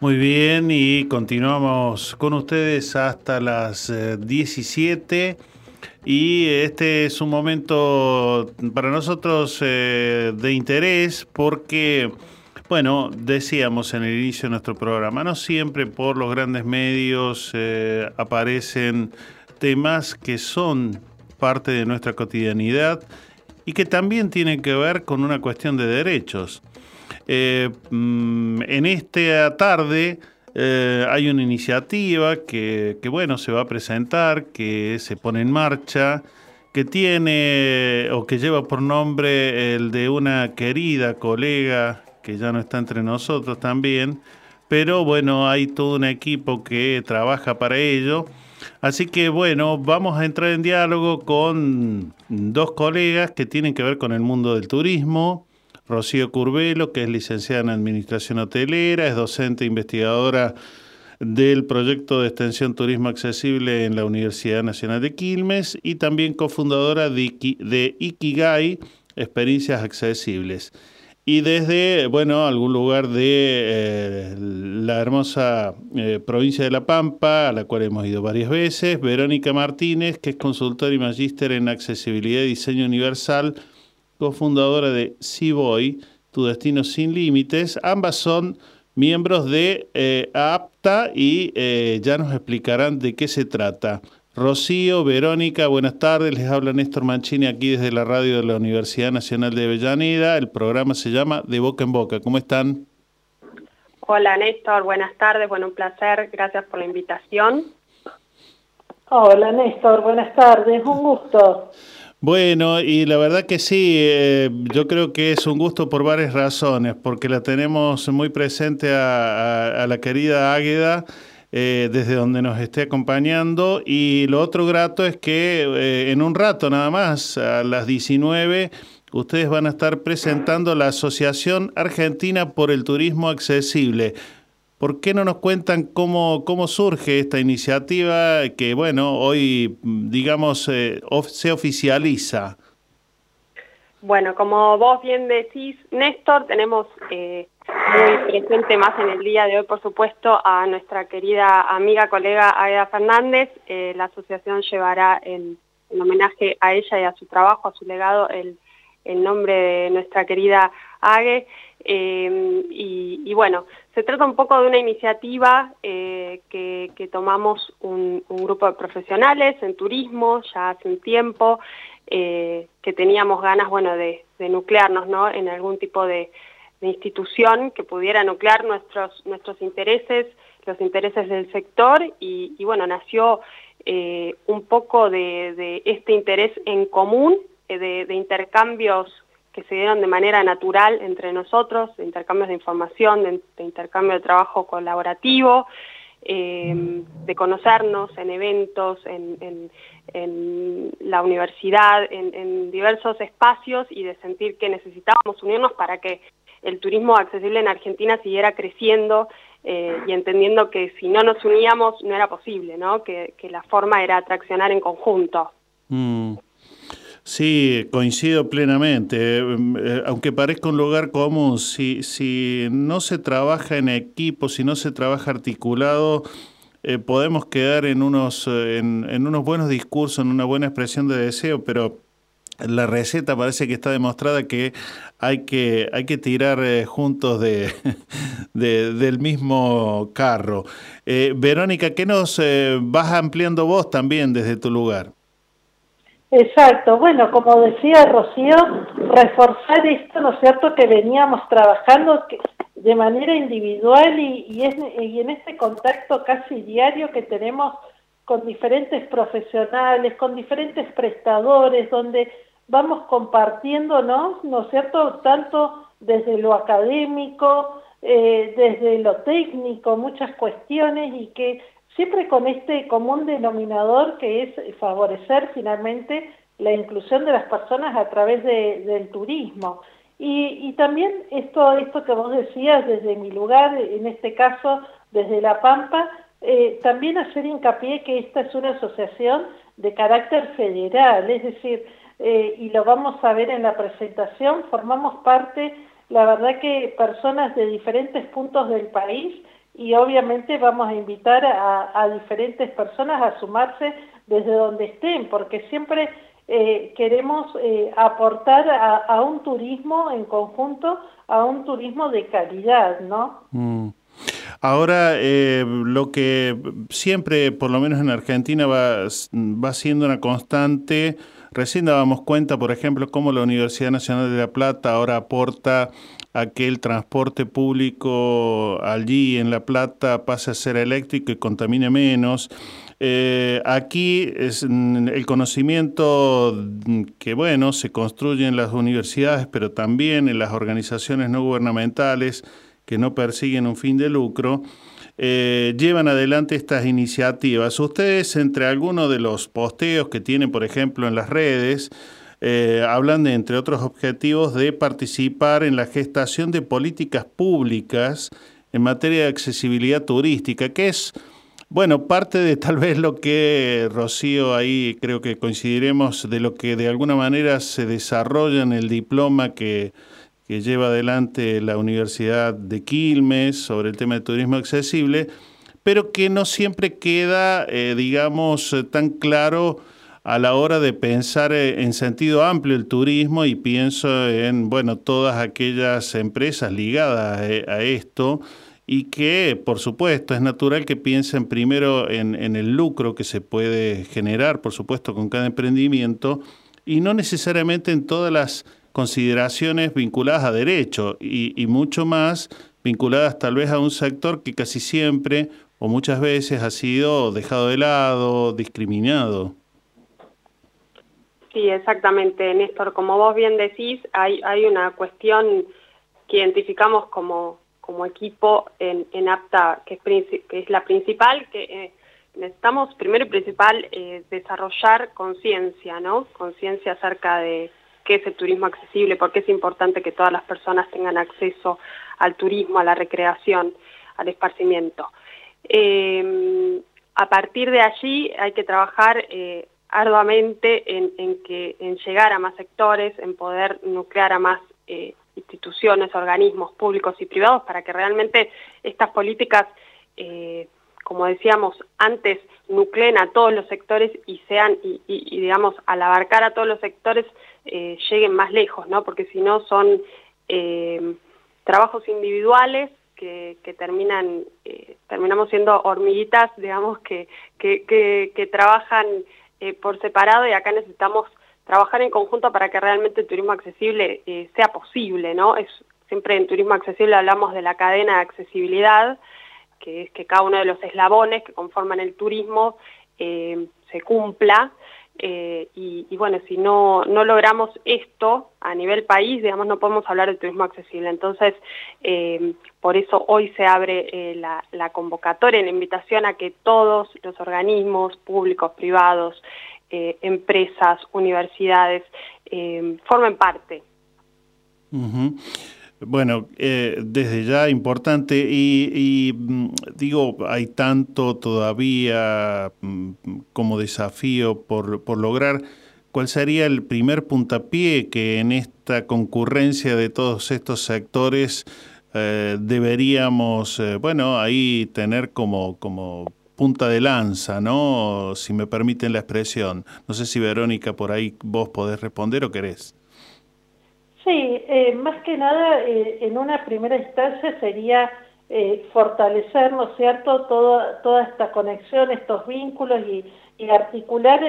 S1: Muy bien, y continuamos con ustedes hasta las eh, 17. Y este es un momento para nosotros eh, de interés porque, bueno, decíamos en el inicio de nuestro programa, no siempre por los grandes medios eh, aparecen temas que son parte de nuestra cotidianidad y que también tienen que ver con una cuestión de derechos. Eh, mm, en esta tarde eh, hay una iniciativa que, que, bueno, se va a presentar, que se pone en marcha, que tiene o que lleva por nombre el de una querida colega que ya no está entre nosotros también, pero bueno, hay todo un equipo que trabaja para ello Así que bueno, vamos a entrar en diálogo con dos colegas que tienen que ver con el mundo del turismo. Rocío Curbelo, que es licenciada en Administración Hotelera, es docente e investigadora del proyecto de extensión Turismo Accesible en la Universidad Nacional de Quilmes y también cofundadora de Ikigai, Experiencias Accesibles y desde, bueno, algún lugar de eh, la hermosa eh, provincia de La Pampa, a la cual hemos ido varias veces, Verónica Martínez, que es consultora y magíster en accesibilidad y diseño universal, cofundadora de Ciboy, Tu Destino Sin Límites. Ambas son miembros de eh, APTA y ya nos explicarán de qué se trata. Rocío, Verónica, buenas tardes. Les habla Néstor Mancini aquí desde la radio de la Universidad Nacional de Avellaneda. El programa se llama De Boca en Boca. ¿Cómo están?
S15: Hola Néstor, buenas tardes. Bueno, un placer. Gracias por la invitación.
S16: Hola Néstor, buenas tardes. Un gusto.
S1: Bueno, y la verdad que sí, eh, yo creo que es un gusto por varias razones, porque la tenemos muy presente a, a la querida Águeda eh, desde donde nos esté acompañando. Y lo otro grato es que eh, en un rato nada más, a las 19, ustedes van a estar presentando la Asociación Argentina por el Turismo Accesible. ¿Por qué no nos cuentan cómo, cómo surge esta iniciativa que, bueno, hoy, digamos, eh, se oficializa?
S15: Bueno, como vos bien decís, Néstor, tenemos muy presente más en el día de hoy, por supuesto, a nuestra querida amiga, colega Aida Fernández. Eh, la asociación llevará en, homenaje a ella y a su trabajo, a su legado, el, nombre de nuestra querida Ague. Eh, y, bueno, se trata un poco de una iniciativa eh, que, tomamos un, grupo de profesionales en turismo ya hace un tiempo, que teníamos ganas, bueno, de, de nuclearnos, ¿no?, en algún tipo de de institución que pudiera nuclear nuestros, nuestros intereses, los intereses del sector y, bueno, nació eh, un poco de, este interés en común, eh, de, intercambios que se dieron de manera natural entre nosotros, de intercambios de información, de, intercambio de trabajo colaborativo, eh, de conocernos en eventos, en, la universidad, en, diversos espacios y de sentir que necesitábamos unirnos para que el turismo accesible en Argentina siguiera creciendo eh, y entendiendo que si no nos uníamos no era posible, ¿no? Que, la forma era atraccionar en conjunto.
S1: Mm. Sí, coincido plenamente. Eh, aunque parezca un lugar común, si, si no se trabaja en equipo, si no se trabaja articulado, eh, podemos quedar en unos, en, en unos buenos discursos, en una buena expresión de deseo, pero la receta parece que está demostrada que hay que, hay que tirar eh, juntos de, del mismo carro. Eh, Verónica, ¿qué nos eh, vas ampliando vos también desde tu lugar?
S16: Exacto, bueno, como decía Rocío, reforzar esto, ¿no es cierto?, que veníamos trabajando de manera individual y, y, y en este contacto casi diario que tenemos con diferentes profesionales, con diferentes prestadores, donde vamos compartiéndonos, ¿no es cierto?, tanto desde lo académico, eh, desde lo técnico, muchas cuestiones y que siempre con este común denominador que es favorecer finalmente la inclusión de las personas a través del turismo. Y, también esto, esto que vos decías desde mi lugar, en este caso desde La Pampa, eh, también hacer hincapié que esta es una asociación de carácter federal, es decir, eh, y lo vamos a ver en la presentación, formamos parte, la verdad que personas de diferentes puntos del país y obviamente vamos a invitar a, diferentes personas a sumarse desde donde estén, porque siempre eh, queremos eh, aportar a, un turismo en conjunto, a un turismo de calidad, ¿no?
S1: Mm. Ahora, lo que siempre, por lo menos en Argentina, va, va siendo una constante Recién dábamos cuenta, por ejemplo, cómo la Universidad Nacional de La Plata ahora aporta a que el transporte público allí en La Plata pase a ser eléctrico y contamine menos. Eh, aquí es mm, el conocimiento que, bueno, se construye en las universidades, pero también en las organizaciones no gubernamentales que no persiguen un fin de lucro. Eh, llevan adelante estas iniciativas. Ustedes, entre algunos de los posteos que tienen, por ejemplo, en las redes, eh, hablan de, entre otros objetivos, de participar en la gestación de políticas públicas en materia de accesibilidad turística, que es, bueno, parte de tal vez lo que, Rocío, ahí creo que coincidiremos, de lo que de alguna manera se desarrolla en el diploma que que lleva adelante la Universidad de Quilmes sobre el tema de turismo accesible, pero que no siempre queda, eh, digamos, tan claro a la hora de pensar eh, en sentido amplio el turismo y pienso en, bueno, todas aquellas empresas ligadas eh, a, esto y que, por supuesto, es natural que piensen primero en el lucro que se puede generar, por supuesto, con cada emprendimiento y no necesariamente en todas las consideraciones vinculadas a derecho y, mucho más vinculadas tal vez a un sector que casi siempre o muchas veces ha sido dejado de lado, discriminado.
S15: Sí, exactamente, Néstor. Como vos bien decís, hay, hay una cuestión que identificamos como, como equipo en, en APTA, que es, que es la principal, que eh, necesitamos primero y principal eh, desarrollar conciencia, ¿no? Conciencia acerca de, qué es el turismo accesible, por qué es importante que todas las personas tengan acceso al turismo, a la recreación, al esparcimiento. Eh, a partir de allí hay que trabajar eh, arduamente en, que, en llegar a más sectores, en poder nuclear a más eh, instituciones, organismos públicos y privados para que realmente estas políticas como decíamos antes, nucleen a todos los sectores y sean, y, digamos, al abarcar a todos los sectores, eh, lleguen más lejos, ¿no? Porque si no son eh, trabajos individuales que, terminan, eh, terminamos siendo hormiguitas, digamos, que, que, trabajan por separado y acá necesitamos trabajar en conjunto para que realmente el turismo accesible sea posible, ¿no? Es, siempre en turismo accesible hablamos de la cadena de accesibilidad, que es que cada uno de los eslabones que conforman el turismo eh, se cumpla. Eh, y, bueno, si no, no logramos esto a nivel país, digamos, no podemos hablar de turismo accesible. Entonces, eh, por eso hoy se abre la, la, convocatoria, la invitación a que todos los organismos públicos, privados, empresas, universidades, formen parte.
S1: Bueno, eh, desde ya importante y, mm, digo, hay tanto todavía mm, como desafío por, por, lograr. ¿Cuál sería el primer puntapié que en esta concurrencia de todos estos sectores eh, deberíamos, eh, bueno, ahí tener como, como punta de lanza, ¿no? Si me permiten la expresión. No sé si Verónica por ahí vos podés responder o querés.
S16: Sí, eh, más que nada, eh, en una primera instancia sería eh, fortalecer, ¿no es cierto?, toda, toda esta conexión, estos vínculos y, articular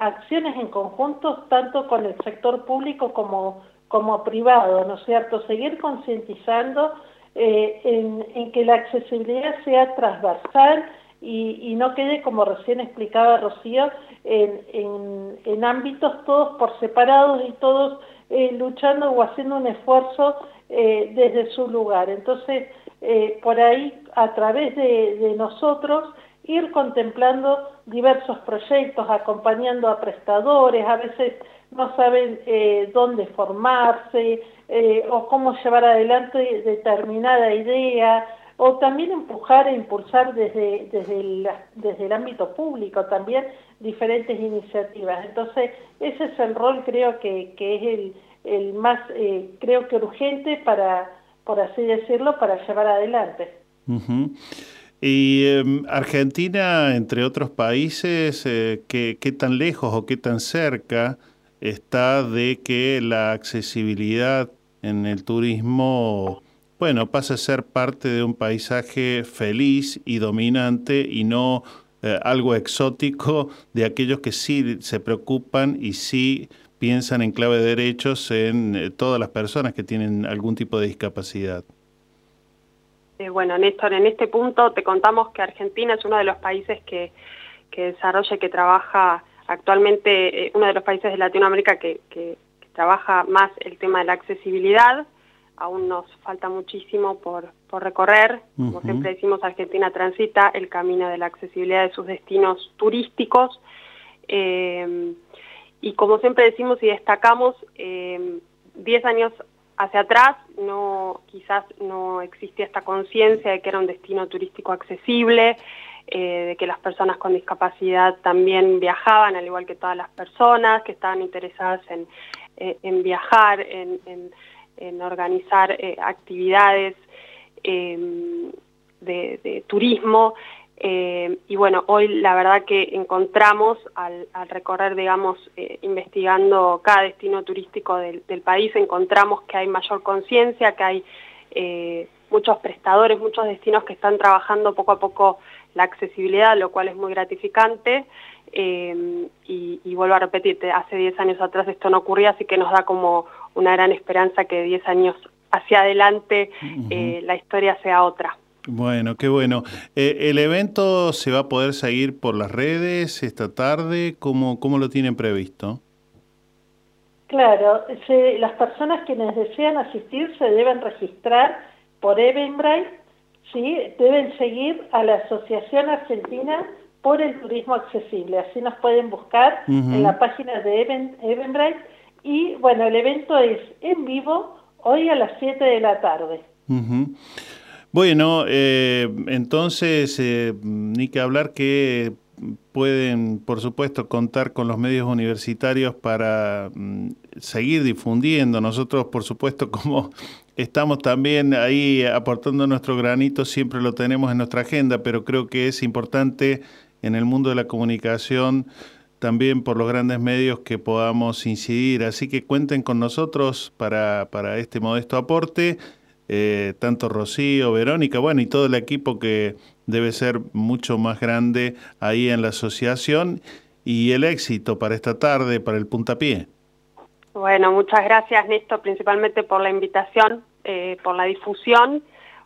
S16: acciones en conjunto tanto con el sector público como, como privado, ¿no es cierto?, seguir concientizando en, que la accesibilidad sea transversal y, no quede, como recién explicaba Rocío, en, en ámbitos todos por separados y todos eh, luchando o haciendo un esfuerzo eh, desde su lugar. Entonces, eh, por ahí, a través de, nosotros, ir contemplando diversos proyectos, acompañando a prestadores, a veces no saben dónde formarse o cómo llevar adelante determinada idea, o también empujar e impulsar desde, desde, el, desde el ámbito público también diferentes iniciativas. Entonces, ese es el rol creo que, que es el, el más, eh, creo que urgente para, por así decirlo, para llevar adelante.
S1: Y em, Argentina, entre otros países, eh, ¿qué, ¿qué tan lejos o qué tan cerca está de que la accesibilidad en el turismo bueno, pasa a ser parte de un paisaje feliz y dominante y no eh, algo exótico de aquellos que sí se preocupan y sí piensan en clave de derechos en eh, todas las personas que tienen algún tipo de discapacidad.
S15: Eh, bueno, Néstor, en este punto te contamos que Argentina es uno de los países que, que desarrolla y que trabaja actualmente, uno de los países de Latinoamérica que, que, que trabaja más el tema de la accesibilidad aún nos falta muchísimo por, por recorrer. Como siempre decimos, Argentina transita el camino de la accesibilidad de sus destinos turísticos. Eh, y como siempre decimos y destacamos, 10 años hacia atrás no quizás no existía esta conciencia de que era un destino turístico accesible, eh, de que las personas con discapacidad también viajaban, al igual que todas las personas que estaban interesadas en, eh, viajar, en, organizar eh, actividades de, turismo. y bueno, hoy la verdad que encontramos al, recorrer, digamos, investigando cada destino turístico del, país, encontramos que hay mayor conciencia, que hay muchos prestadores, muchos destinos que están trabajando poco a poco la accesibilidad, lo cual es muy gratificante. Eh, y, vuelvo a repetirte, hace 10 años atrás esto no ocurría, así que nos da como una gran esperanza que 10 años hacia adelante eh, la historia sea otra.
S1: Bueno, qué bueno. Eh, ¿El evento se va a poder seguir por las redes esta tarde? ¿Cómo, cómo lo tienen previsto?
S16: Claro, las personas quienes desean asistir se deben registrar por Eventbrite ¿sí? deben seguir a la Asociación Argentina por el Turismo Accesible. Así nos pueden buscar en la página de Eventbrite. Y bueno, el evento es en vivo hoy a las 7 de la tarde.
S1: Bueno, eh, entonces, eh, ni que hablar que pueden, por supuesto, contar con los medios universitarios para mm, seguir difundiendo. Nosotros, por supuesto, como estamos también ahí aportando nuestro granito, siempre lo tenemos en nuestra agenda, pero creo que es importante en el mundo de la comunicación también por los grandes medios que podamos incidir. Así que cuenten con nosotros para, para este modesto aporte, eh, tanto Rocío, Verónica, bueno, y todo el equipo que debe ser mucho más grande ahí en la asociación y el éxito para esta tarde, para el puntapié.
S15: Bueno, muchas gracias Néstor, principalmente por la invitación, eh, por la difusión.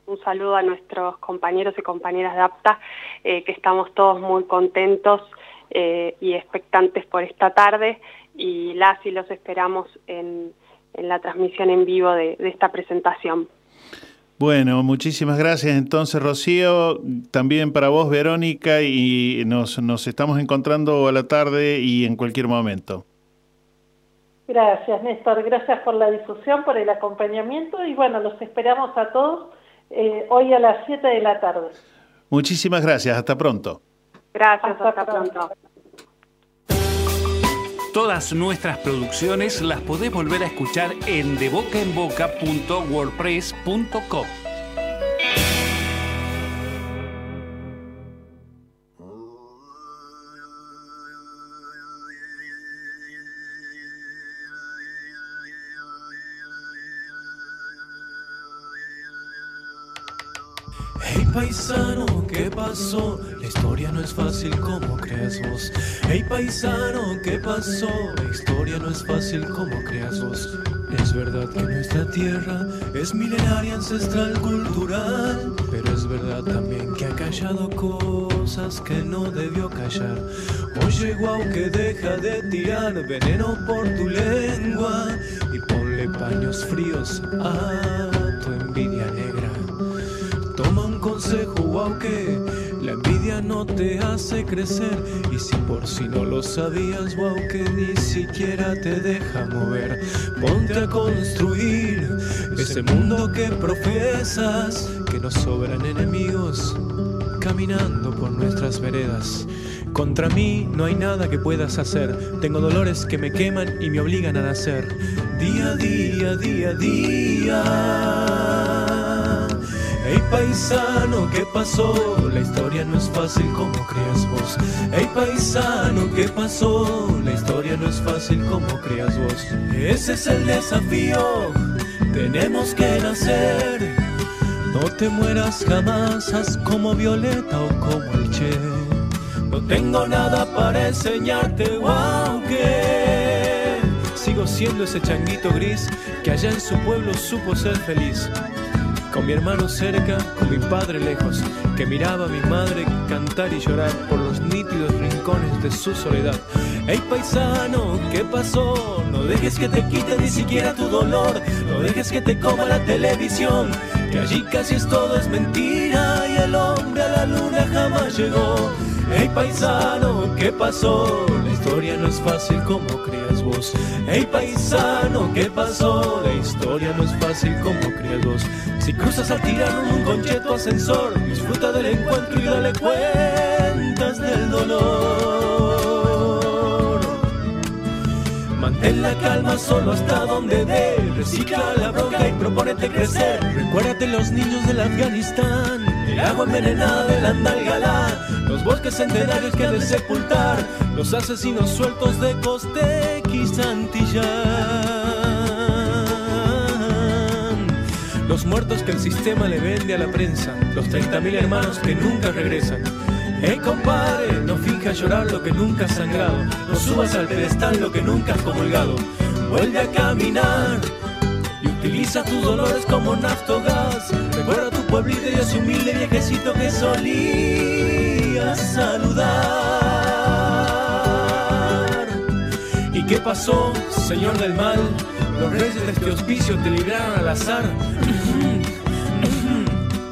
S15: Un saludo a nuestros compañeros y compañeras de APTA, eh, que estamos todos muy contentos eh, y expectantes por esta tarde y las y los esperamos en, la transmisión en vivo de esta presentación.
S1: Bueno, muchísimas gracias entonces Rocío, también para vos Verónica y nos, nos estamos encontrando a la tarde y en cualquier momento.
S16: Gracias Néstor, gracias por la difusión, por el acompañamiento y bueno, los esperamos a todos eh, hoy a las 7 de la tarde.
S1: Muchísimas gracias, hasta pronto.
S15: Gracias, hasta, pronto.
S7: Todas nuestras producciones las podés volver a escuchar en debocaenboca.wordpress.com.
S17: paisano, ¿qué pasó? La historia no es fácil como creas vos. Hey paisano, ¿qué pasó? La historia no es fácil como creas vos. Es verdad que nuestra tierra es milenaria, ancestral, cultural. Pero es verdad también que ha callado cosas que no debió callar. Oye, guau, que deja de tirar veneno por tu lengua y ponle paños fríos a consejo, aunque la envidia no te hace crecer. Y si por si no lo sabías, wow, que ni siquiera te deja mover, ponte a construir ese mundo que profesas, que nos sobran enemigos caminando por nuestras veredas. Contra mí no hay nada que puedas hacer. Tengo dolores que me queman y me obligan a nacer. Día día, día día. Hey paisano, ¿qué pasó? La historia no es fácil como creas vos. Hey paisano, ¿qué pasó? La historia no es fácil como creas vos. Ese es el desafío, tenemos que nacer. No te mueras jamás, haz como Violeta o como el Che. No tengo nada para enseñarte, aunque sigo siendo ese changuito gris que allá en su pueblo supo ser feliz. Con mi hermano cerca, con mi padre lejos, que miraba a mi madre cantar y llorar por los nítidos rincones de su soledad. Hey paisano, ¿qué pasó? No dejes que te quite ni siquiera tu dolor, no dejes que te coma la televisión, que allí casi es todo es mentira y el hombre a la luna jamás llegó. Hey paisano, ¿qué pasó? La historia no es fácil como creas Hey paisano, ¿qué pasó? La historia no es fácil como creas vos. Si cruzas al tirano un concheto ascensor, disfruta del encuentro y dale cuentas del dolor. Mantén la calma solo hasta donde dé. Recicla la bronca y propónete crecer. Recuérdate los niños del Afganistán, el agua envenenada del Andalgalá, los bosques centenarios que de sepultar, los asesinos sueltos de Costex Santillán. Los muertos que el sistema le vende a la prensa, los 30.000 hermanos que nunca regresan. Hey compadre, no finjas llorar lo que nunca has sangrado, no subas al pedestal lo que nunca has comulgado. Vuelve a caminar y utiliza tus dolores como naftogás. Recuerda tu pueblito y ese humilde viejecito que solía saludar. Qué pasó, señor del mal? Los reyes de este hospicio te libraron al azar.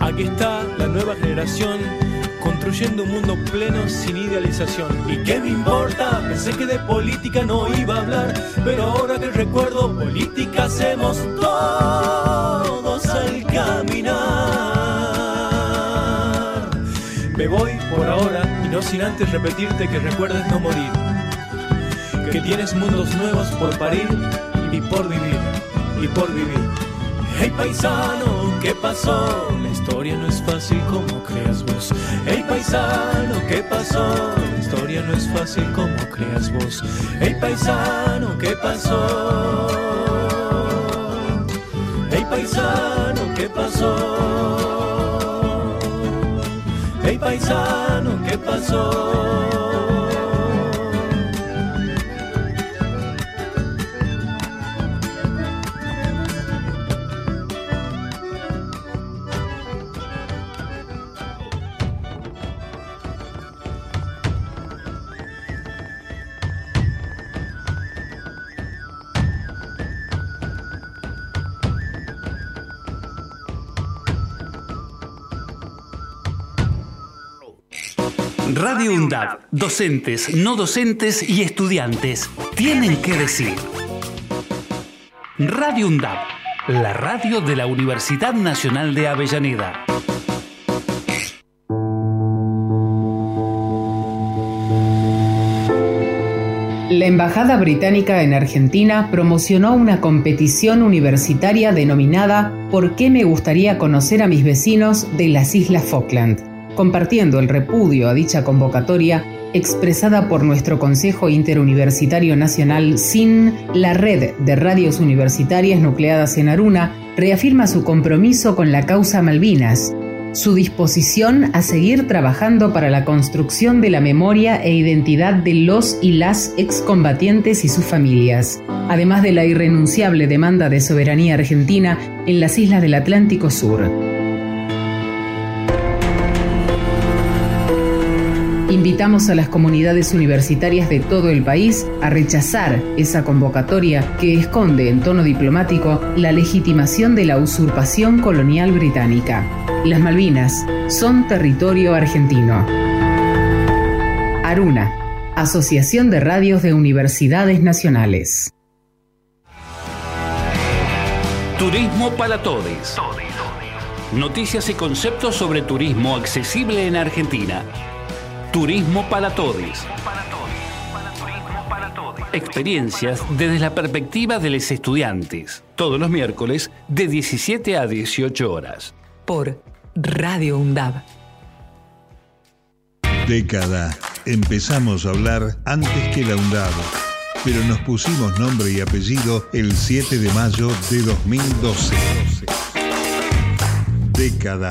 S17: Aquí está la nueva generación construyendo un mundo pleno sin idealización. ¿Y qué me importa? Pensé que de política no iba a hablar, pero ahora que recuerdo, política hacemos todos al caminar. Me voy por ahora y no sin antes repetirte que recuerdes no morir, que tienes mundos nuevos por parir y por vivir, y por vivir. Hey paisano, ¿qué pasó? La historia no es fácil como creas vos. Hey paisano, ¿qué pasó? La historia no es fácil como creas vos. Hey paisano, ¿qué pasó? Hey paisano, ¿qué pasó? Hey paisano, ¿qué pasó?
S7: Radio UNDAB, docentes, no docentes y estudiantes tienen que decir. Radio UNDAB, la radio de la Universidad Nacional de Avellaneda.
S8: La Embajada Británica en Argentina promocionó una competición universitaria denominada ¿Por qué me gustaría conocer a mis vecinos de las Islas Falkland? Compartiendo el repudio a dicha convocatoria expresada por nuestro Consejo Interuniversitario Nacional SIN, la red de radios universitarias nucleadas en Aruna reafirma su compromiso con la causa Malvinas, su disposición a seguir trabajando para la construcción de la memoria e identidad de los y las excombatientes y sus familias, además de la irrenunciable demanda de soberanía argentina en las islas del Atlántico Sur. Invitamos a las comunidades universitarias de todo el país a rechazar esa convocatoria que esconde en tono diplomático la legitimación de la usurpación colonial británica. Las Malvinas son territorio argentino. Aruna, Asociación de Radios de Universidades Nacionales.
S7: Turismo para todos. Noticias y conceptos sobre turismo accesible en Argentina. Turismo para Todos. Experiencias desde la perspectiva de los estudiantes. Todos los miércoles de 17 a 18 horas.
S10: Por Radio UNDAB.
S9: Década. Empezamos a hablar antes que la UNDAB, pero nos pusimos nombre y apellido el 7 de mayo de 2012. Década.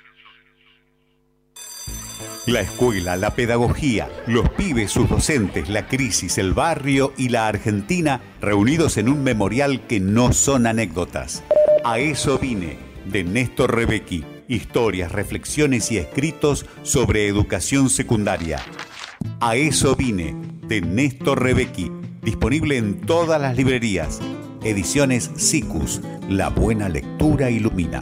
S14: La escuela, la pedagogía, los pibes, sus docentes, la crisis, el barrio y la Argentina reunidos en un memorial que no son anécdotas. A eso vine, de Néstor Rebecki. Historias, reflexiones y escritos sobre educación secundaria. A eso vine, de Néstor Rebecki. Disponible en todas las librerías. Ediciones SICUS. La buena lectura ilumina.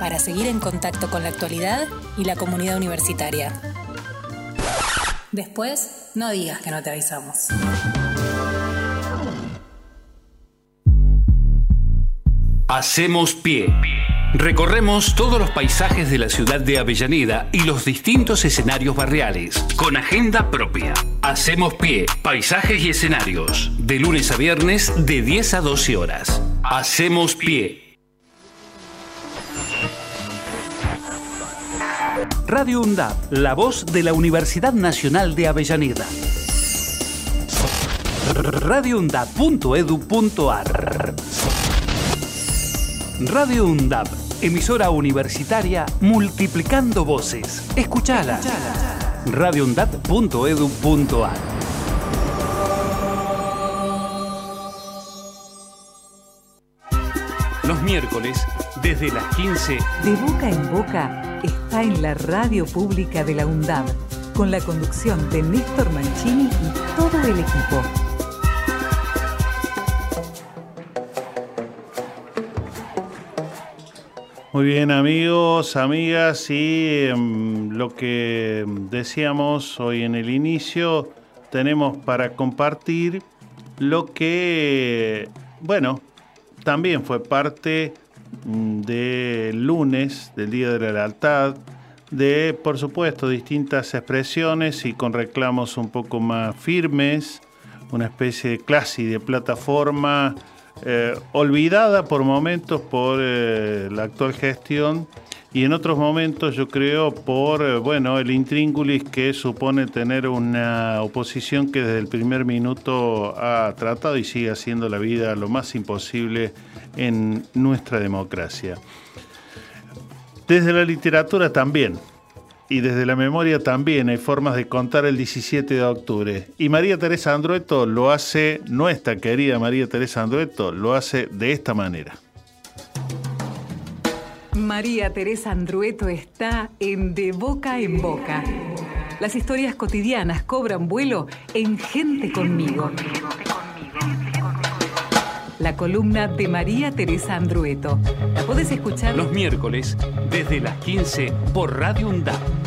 S6: para seguir en contacto con la actualidad y la comunidad universitaria. Después, no digas que no te avisamos.
S7: Hacemos pie. Recorremos todos los paisajes de la ciudad de Avellaneda y los distintos escenarios barriales, con agenda propia. Hacemos pie, paisajes y escenarios, de lunes a viernes de 10 a 12 horas. Hacemos pie. Radio UNDAP, la voz de la Universidad Nacional de Avellaneda. radioundab.edu.ar Radio UNDAP, emisora universitaria multiplicando voces. Escuchala. radioundab.edu.ar Los miércoles, desde las 15,
S10: De boca en boca está en la radio pública de la UNDAB, con la conducción de Néstor Mancini y todo el equipo.
S1: Muy bien amigos, amigas y em, lo que decíamos hoy en el inicio, tenemos para compartir lo que, bueno, también fue parte mm, del lunes, del Día de la Lealtad, de, por supuesto, distintas expresiones y con reclamos un poco más firmes, una especie de clase y de plataforma eh, olvidada por momentos por eh, la actual gestión y en otros momentos yo creo por eh, bueno el intríngulis que supone tener una oposición que desde el primer minuto ha tratado y sigue haciendo la vida lo más imposible en nuestra democracia. Desde la literatura también, y desde la memoria también hay formas de contar el 17 de octubre. Y María Teresa Andrueto lo hace, nuestra querida María Teresa Andrueto, lo hace de esta manera.
S10: María Teresa Andrueto está en De Boca en Boca. Las historias cotidianas cobran vuelo en Gente conmigo. La columna de María Teresa Andrueto. La podés escuchar
S7: los miércoles, desde las 15, por Radio UNDAP.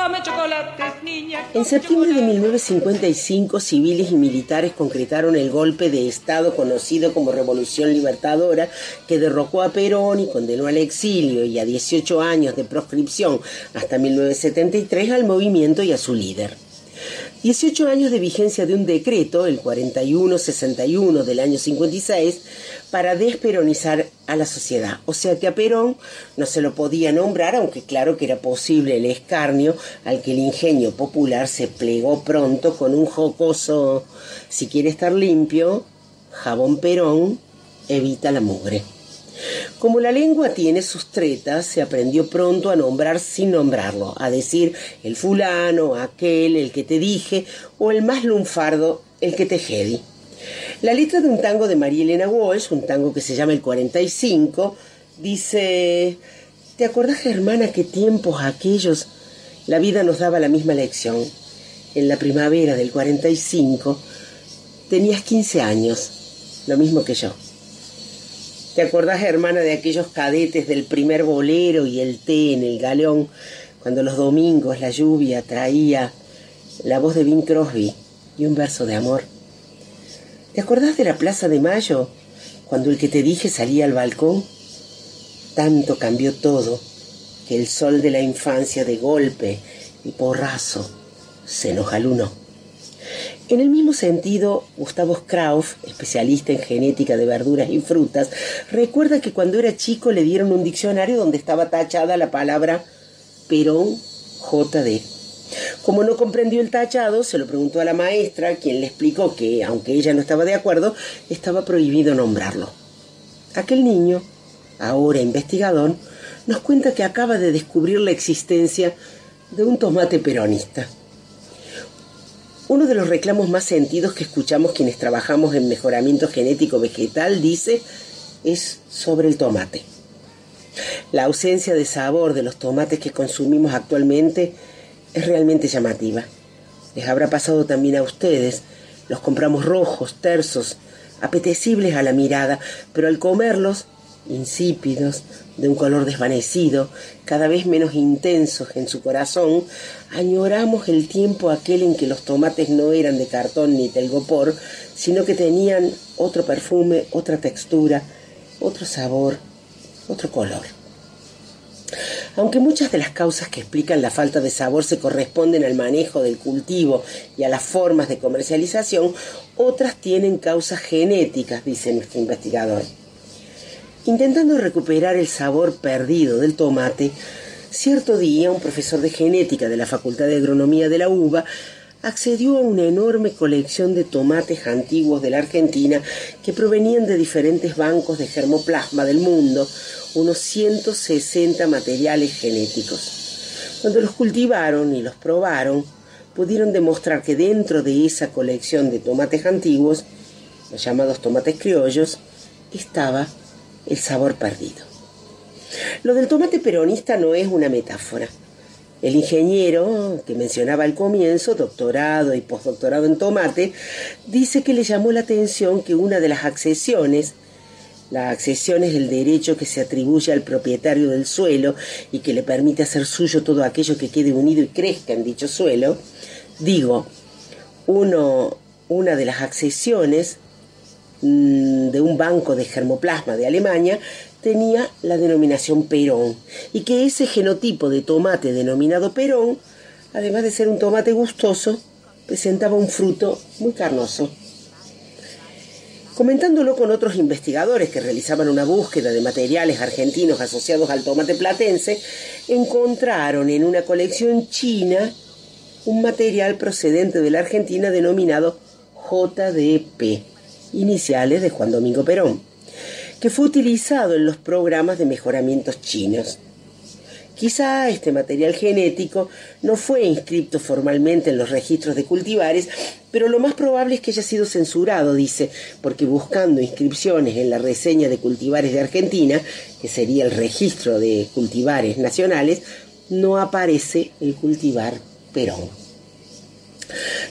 S18: Come chocolates, niña.
S19: En septiembre de 1955, civiles y militares concretaron el golpe de Estado conocido como Revolución Libertadora, que derrocó a Perón y condenó al exilio y a 18 años de proscripción hasta 1973 al movimiento y a su líder. 18 años de vigencia de un decreto, el 4161 del año 56, para desperonizar a la sociedad. O sea que a Perón no se lo podía nombrar, aunque claro que era posible el escarnio al que el ingenio popular se plegó pronto con un jocoso, si quiere estar limpio, jabón Perón, evita la mugre. Como la lengua tiene sus tretas, se aprendió pronto a nombrar sin nombrarlo, a decir el fulano, aquel, el que te dije, o el más lunfardo, el que te jedi. La letra de un tango de María Elena Walsh, un tango que se llama El 45, dice, ¿te acordás, hermana, qué tiempos aquellos la vida nos daba la misma lección? En la primavera del 45 tenías 15 años, lo mismo que yo. ¿Te acordás, hermana, de aquellos cadetes del primer bolero y el té en el galeón, cuando los domingos la lluvia traía la voz de Bing Crosby y un verso de amor? ¿Te acordás de la Plaza de Mayo, cuando el que te dije salía al balcón? Tanto cambió todo que el sol de la infancia de golpe y porrazo se nos alunó. En el mismo sentido, Gustavo Krauf, especialista en genética de verduras y frutas, recuerda que cuando era chico le dieron un diccionario donde estaba tachada la palabra Perón JD. Como no comprendió el tachado, se lo preguntó a la maestra, quien le explicó que, aunque ella no estaba de acuerdo, estaba prohibido nombrarlo. Aquel niño, ahora investigador, nos cuenta que acaba de descubrir la existencia de un tomate peronista. Uno de los reclamos más sentidos que escuchamos quienes trabajamos en mejoramiento genético vegetal, dice, es sobre el tomate. La ausencia de sabor de los tomates que consumimos actualmente es realmente llamativa. Les habrá pasado también a ustedes. Los compramos rojos, tersos, apetecibles a la mirada, pero al comerlos insípidos, de un color desvanecido, cada vez menos intensos en su corazón, añoramos el tiempo aquel en que los tomates no eran de cartón ni telgopor, sino que tenían otro perfume, otra textura, otro sabor, otro color. Aunque muchas de las causas que explican la falta de sabor se corresponden al manejo del cultivo y a las formas de comercialización, otras tienen causas genéticas, dice nuestro investigador. Intentando recuperar el sabor perdido del tomate, cierto día un profesor de genética de la Facultad de Agronomía de la UBA accedió a una enorme colección de tomates antiguos de la Argentina que provenían de diferentes bancos de germoplasma del mundo, unos 160 materiales genéticos. Cuando los cultivaron y los probaron, pudieron demostrar que dentro de esa colección de tomates antiguos, los llamados tomates criollos, estaba el sabor perdido. Lo del tomate peronista no es una metáfora. El ingeniero que mencionaba al comienzo, doctorado y postdoctorado en tomate, dice que le llamó la atención que una de las accesiones, la accesión es el derecho que se atribuye al propietario del suelo y que le permite hacer suyo todo aquello que quede unido y crezca en dicho suelo, digo, uno, una de las accesiones Mm, de un banco de germoplasma de Alemania tenía la denominación Perón y que ese genotipo de tomate denominado Perón, además de ser un tomate gustoso, presentaba un fruto muy carnoso. Comentándolo con otros investigadores que realizaban una búsqueda de materiales argentinos asociados al tomate platense, encontraron en una colección china un material procedente de la Argentina denominado JDP iniciales de Juan Domingo Perón, que fue utilizado en los programas de mejoramientos chinos. Quizá este material genético no fue inscrito formalmente en los registros de cultivares, pero lo más probable es que haya sido censurado, dice, porque buscando inscripciones en la reseña de cultivares de Argentina, que sería el registro de cultivares nacionales, no aparece el cultivar Perón.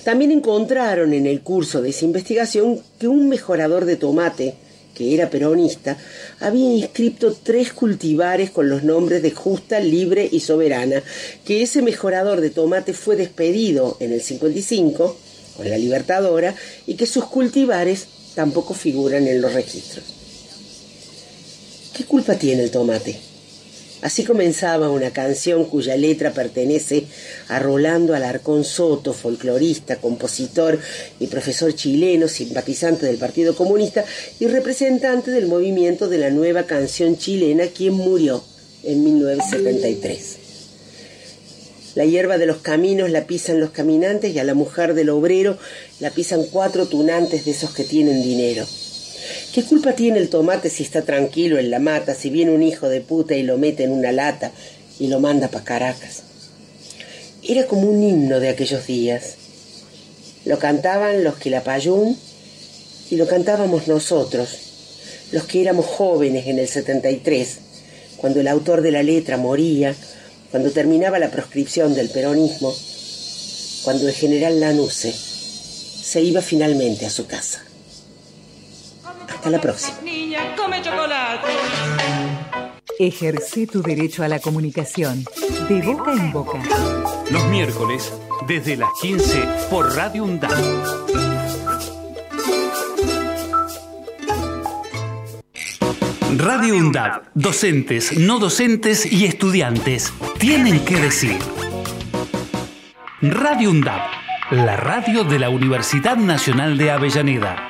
S19: También encontraron en el curso de esa investigación que un mejorador de tomate, que era peronista, había inscrito tres cultivares con los nombres de Justa, Libre y Soberana, que ese mejorador de tomate fue despedido en el 55 con la Libertadora y que sus cultivares tampoco figuran en los registros. ¿Qué culpa tiene el tomate? Así comenzaba una canción cuya letra pertenece a Rolando Alarcón Soto, folclorista, compositor y profesor chileno, simpatizante del Partido Comunista y representante del movimiento de la nueva canción chilena, quien murió en 1973. La hierba de los caminos la pisan los caminantes y a la mujer del obrero la pisan cuatro tunantes de esos que tienen dinero. ¿Qué culpa tiene el tomate si está tranquilo en la mata, si viene un hijo de puta y lo mete en una lata y lo manda para Caracas? Era como un himno de aquellos días. Lo cantaban los Quilapayún y lo cantábamos nosotros, los que éramos jóvenes en el 73, cuando el autor de la letra moría, cuando terminaba la proscripción del peronismo, cuando el general Lanuse se iba finalmente a su casa. Hasta la próxima.
S18: Niña, come chocolate.
S10: Ejerce tu derecho a la comunicación de boca en boca.
S7: Los miércoles, desde las 15 por Radio UNDAD. Radio UNDAD, docentes, no docentes y estudiantes tienen que decir. Radio UNDAD, la radio de la Universidad Nacional de Avellaneda.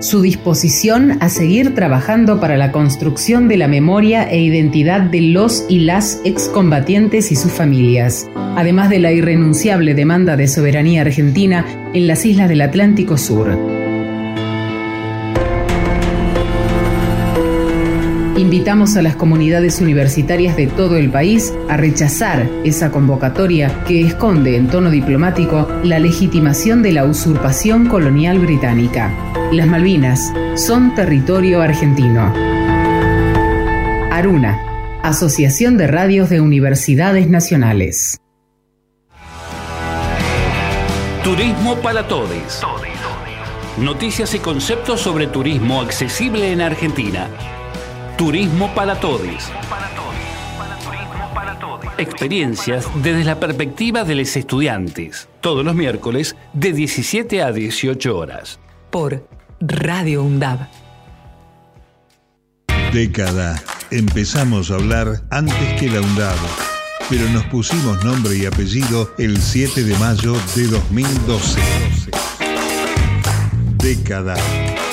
S8: su disposición a seguir trabajando para la construcción de la memoria e identidad de los y las excombatientes y sus familias, además de la irrenunciable demanda de soberanía argentina en las islas del Atlántico Sur. Invitamos a las comunidades universitarias de todo el país a rechazar esa convocatoria que esconde en tono diplomático la legitimación de la usurpación colonial británica. Las Malvinas son territorio argentino. Aruna, Asociación de Radios de Universidades Nacionales.
S7: Turismo para todos. Noticias y conceptos sobre turismo accesible en Argentina. Turismo para todos. Experiencias desde la perspectiva de los estudiantes. Todos los miércoles de 17 a 18 horas.
S10: Por Radio UNDAB.
S9: Década. Empezamos a hablar antes que la UNDAB, pero nos pusimos nombre y apellido el 7 de mayo de 2012. Década.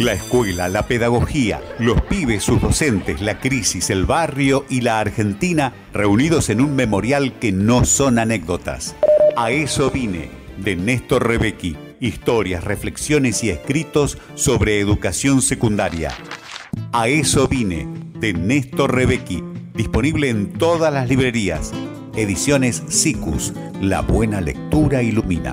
S14: La escuela, la pedagogía, los pibes, sus docentes, la crisis, el barrio y la Argentina reunidos en un memorial que no son anécdotas. A eso vine, de Néstor Rebecki. Historias, reflexiones y escritos sobre educación secundaria. A eso vine, de Néstor Rebecki. Disponible en todas las librerías. Ediciones SICUS. La buena lectura ilumina.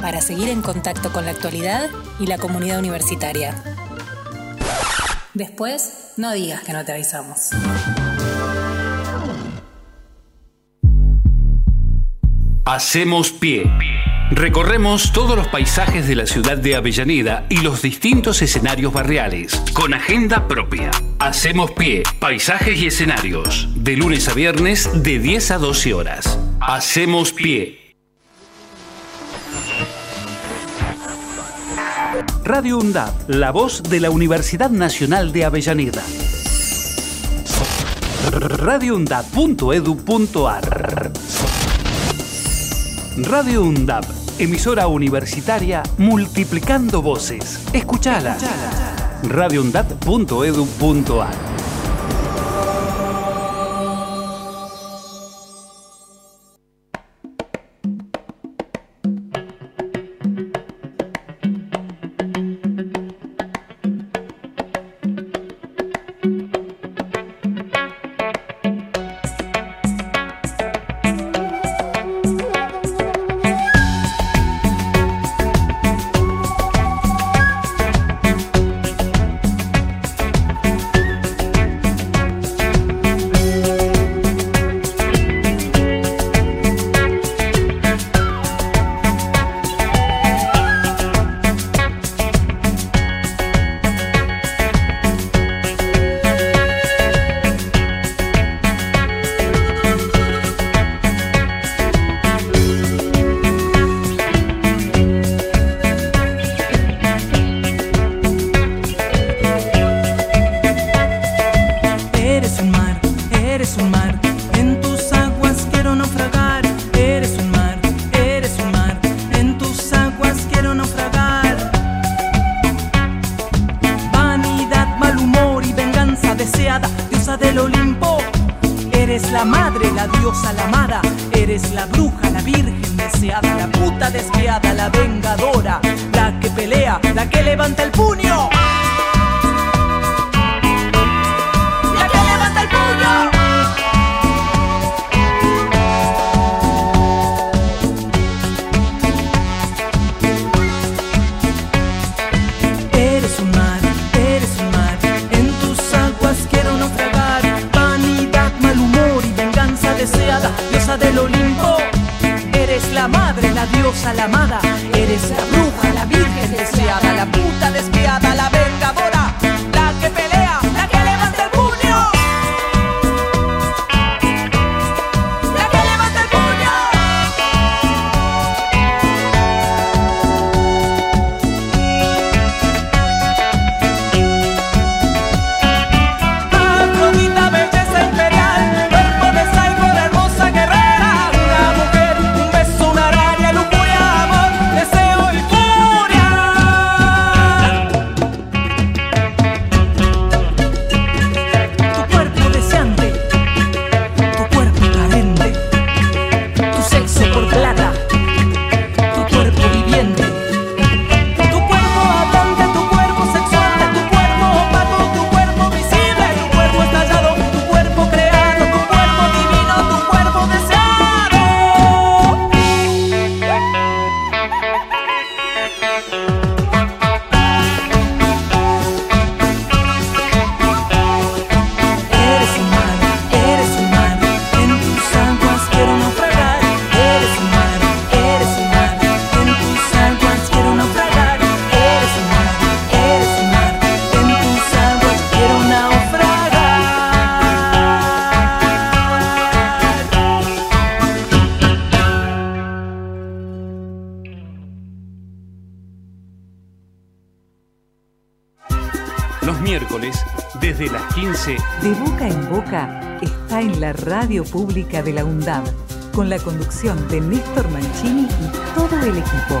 S6: para seguir en contacto con la actualidad y la comunidad universitaria. Después, no digas que no te avisamos.
S7: Hacemos pie. Recorremos todos los paisajes de la ciudad de Avellaneda y los distintos escenarios barriales, con agenda propia. Hacemos pie, paisajes y escenarios, de lunes a viernes de 10 a 12 horas. Hacemos pie. Radio UNDAP, la voz de la Universidad Nacional de Avellaneda. radioundab.edu.ar Radio UNDAP, emisora universitaria multiplicando voces. Escuchala. radioundab.edu.ar
S10: radio pública de la UNDAB, con la conducción de Néstor Mancini y todo el equipo.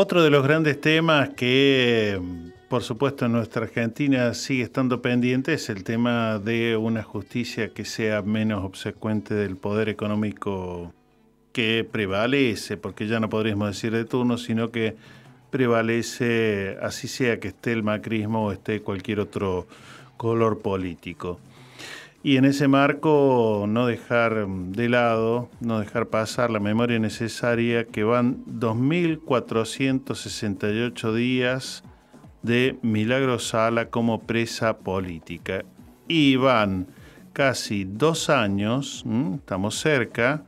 S1: Otro de los grandes temas que, por supuesto, en nuestra Argentina sigue estando pendiente es el tema de una justicia que sea menos obsecuente del poder económico que prevalece, porque ya no podríamos decir de turno, sino que prevalece, así sea que esté el macrismo o esté cualquier otro color político. Y en ese marco no dejar de lado, no dejar pasar la memoria necesaria que van 2.468 días de Milagro Sala como presa política. Y van casi dos años, estamos cerca,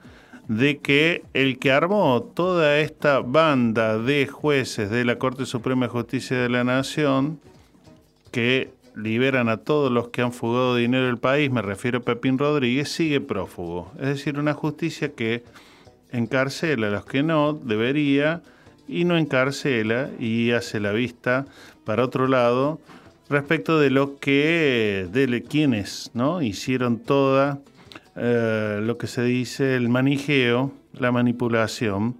S1: de que el que armó toda esta banda de jueces de la Corte Suprema de Justicia de la Nación, que liberan a todos los que han fugado dinero del país, me refiero a Pepín Rodríguez, sigue prófugo. Es decir, una justicia que encarcela a los que no debería y no encarcela y hace la vista para otro lado respecto de lo que, de quienes ¿no? hicieron toda eh, lo que se dice el manijeo, la manipulación,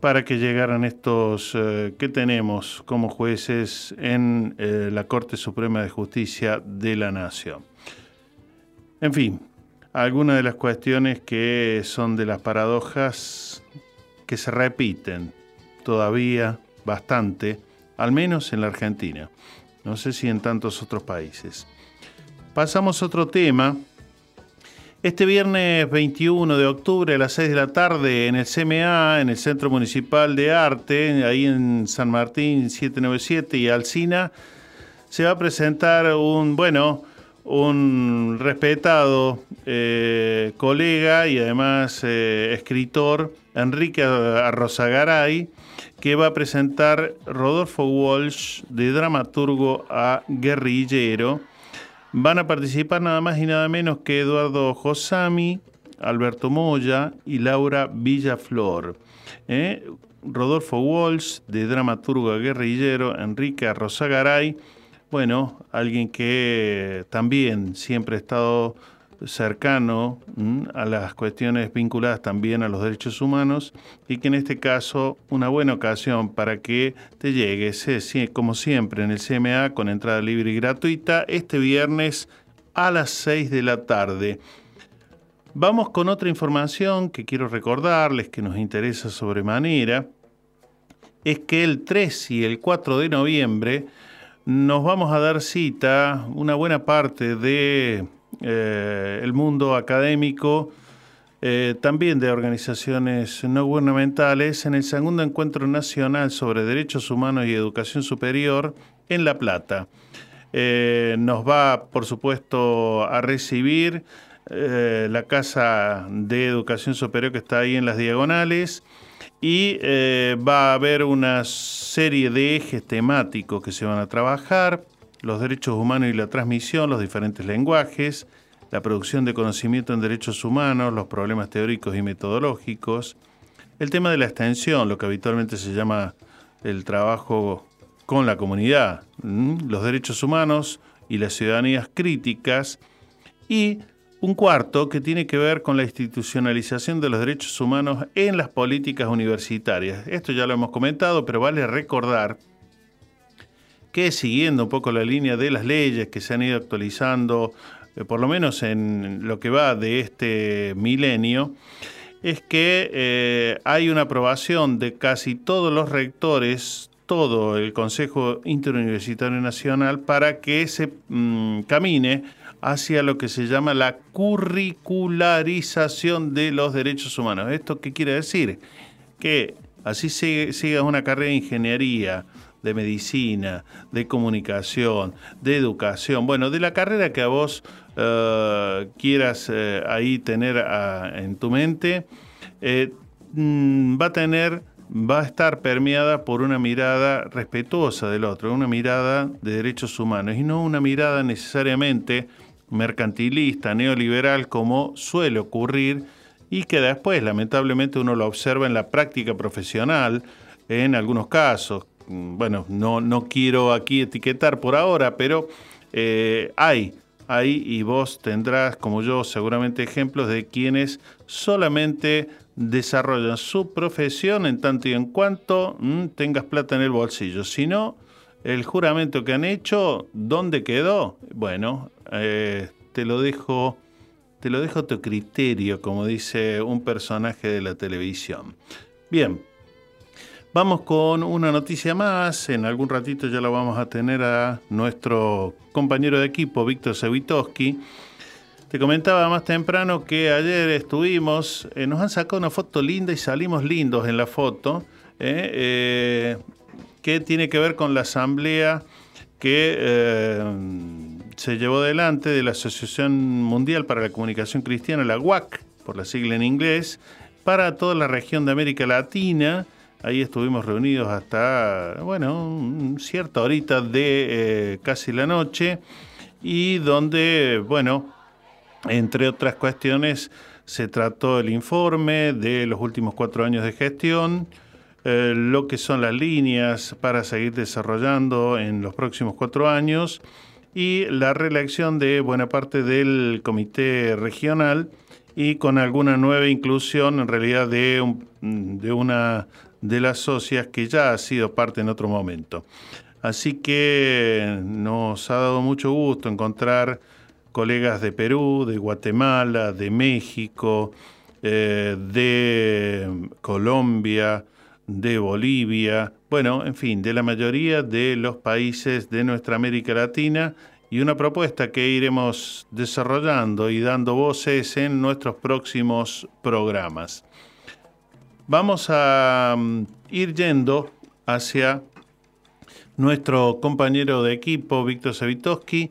S1: para que llegaran estos eh, que tenemos como jueces en eh, la Corte Suprema de Justicia de la Nación. En fin, algunas de las cuestiones que son de las paradojas que se repiten todavía bastante, al menos en la Argentina. No sé si en tantos otros países. Pasamos a otro tema. Este viernes 21 de octubre a las 6 de la tarde en el CMA, en el Centro Municipal de Arte, ahí en San Martín 797 y Alcina, se va a presentar un, bueno, un respetado eh, colega y además eh, escritor, Enrique Arrozagaray, que va a presentar Rodolfo Walsh de dramaturgo a guerrillero. Van a participar nada más y nada menos que Eduardo Josami, Alberto Moya y Laura Villaflor. ¿eh? Rodolfo Walsh de dramaturgo guerrillero, Enrique Arrozagaray, bueno, alguien que también siempre ha estado cercano a las cuestiones vinculadas también a los derechos humanos y que en este caso una buena ocasión para que te llegues, como siempre en el CMA con entrada libre y gratuita, este viernes a las 6 de la tarde. Vamos con otra información que quiero recordarles que nos interesa sobremanera, es que el 3 y el 4 de noviembre nos vamos a dar cita una buena parte de eh, el mundo académico, eh, también de organizaciones no gubernamentales, en el segundo encuentro nacional sobre derechos humanos y educación superior en La Plata. Eh, nos va, por supuesto, a recibir la Casa de Educación Superior que está ahí en las diagonales y va a haber una serie de ejes temáticos que se van a trabajar los derechos humanos y la transmisión, los diferentes lenguajes, la producción de conocimiento en derechos humanos, los problemas teóricos y metodológicos, el tema de la extensión, lo que habitualmente se llama el trabajo con la comunidad, los derechos humanos y las ciudadanías críticas, y un cuarto que tiene que ver con la institucionalización de los derechos humanos en las políticas universitarias. Esto ya lo hemos comentado, pero vale recordar que siguiendo un poco la línea de las leyes que se han ido actualizando, eh, por lo menos en lo que va de este milenio, es que eh, hay una aprobación de casi todos los rectores, todo el Consejo Interuniversitario Nacional, para que se mm, camine hacia lo que se llama la curricularización de los derechos humanos. ¿Esto qué quiere decir? Que así siga una carrera de ingeniería, de medicina, de comunicación, de educación, bueno, de la carrera que a vos eh, quieras eh, ahí tener ah, en tu mente, eh, mm, va a tener, va a estar permeada por una mirada respetuosa del otro, una mirada de derechos humanos y no una mirada necesariamente mercantilista, neoliberal, como suele ocurrir y que después lamentablemente uno lo observa en la práctica profesional, en algunos casos, bueno, no, no quiero aquí etiquetar por ahora, pero eh, hay, hay y vos tendrás, como yo, seguramente ejemplos de quienes solamente desarrollan su profesión en tanto y en cuanto mm, tengas plata en el bolsillo. Si no, el juramento que han hecho, ¿dónde quedó? Bueno, eh, te lo dejo, te lo dejo a tu criterio, como dice un personaje de la televisión. Bien, Vamos con una noticia más. En algún ratito ya la vamos a tener a nuestro compañero de equipo, Víctor Sevitoski. Te comentaba más temprano que ayer estuvimos, eh, nos han sacado una foto linda y salimos lindos en la foto, eh, eh, que tiene que ver con la asamblea que se llevó adelante de la Asociación Mundial para la Comunicación Cristiana, la UAC, por la sigla en inglés, para toda la región de América Latina. Ahí estuvimos reunidos hasta, bueno, cierta horita de eh, casi la noche y donde, bueno, entre otras cuestiones, se trató el informe de los últimos cuatro años de gestión, eh, lo que son las líneas para seguir desarrollando en los próximos cuatro años y la reelección de buena parte del comité regional y con alguna nueva inclusión en realidad de, de una de las socias que ya ha sido parte en otro momento. Así que nos ha dado mucho gusto encontrar colegas de Perú, de Guatemala, de México, eh, de Colombia, de Bolivia, bueno, en fin, de la mayoría de los países de nuestra América Latina y una propuesta que iremos desarrollando y dando voces en nuestros próximos programas. Vamos a mm, ir yendo hacia nuestro compañero de equipo, Víctor Savitoski,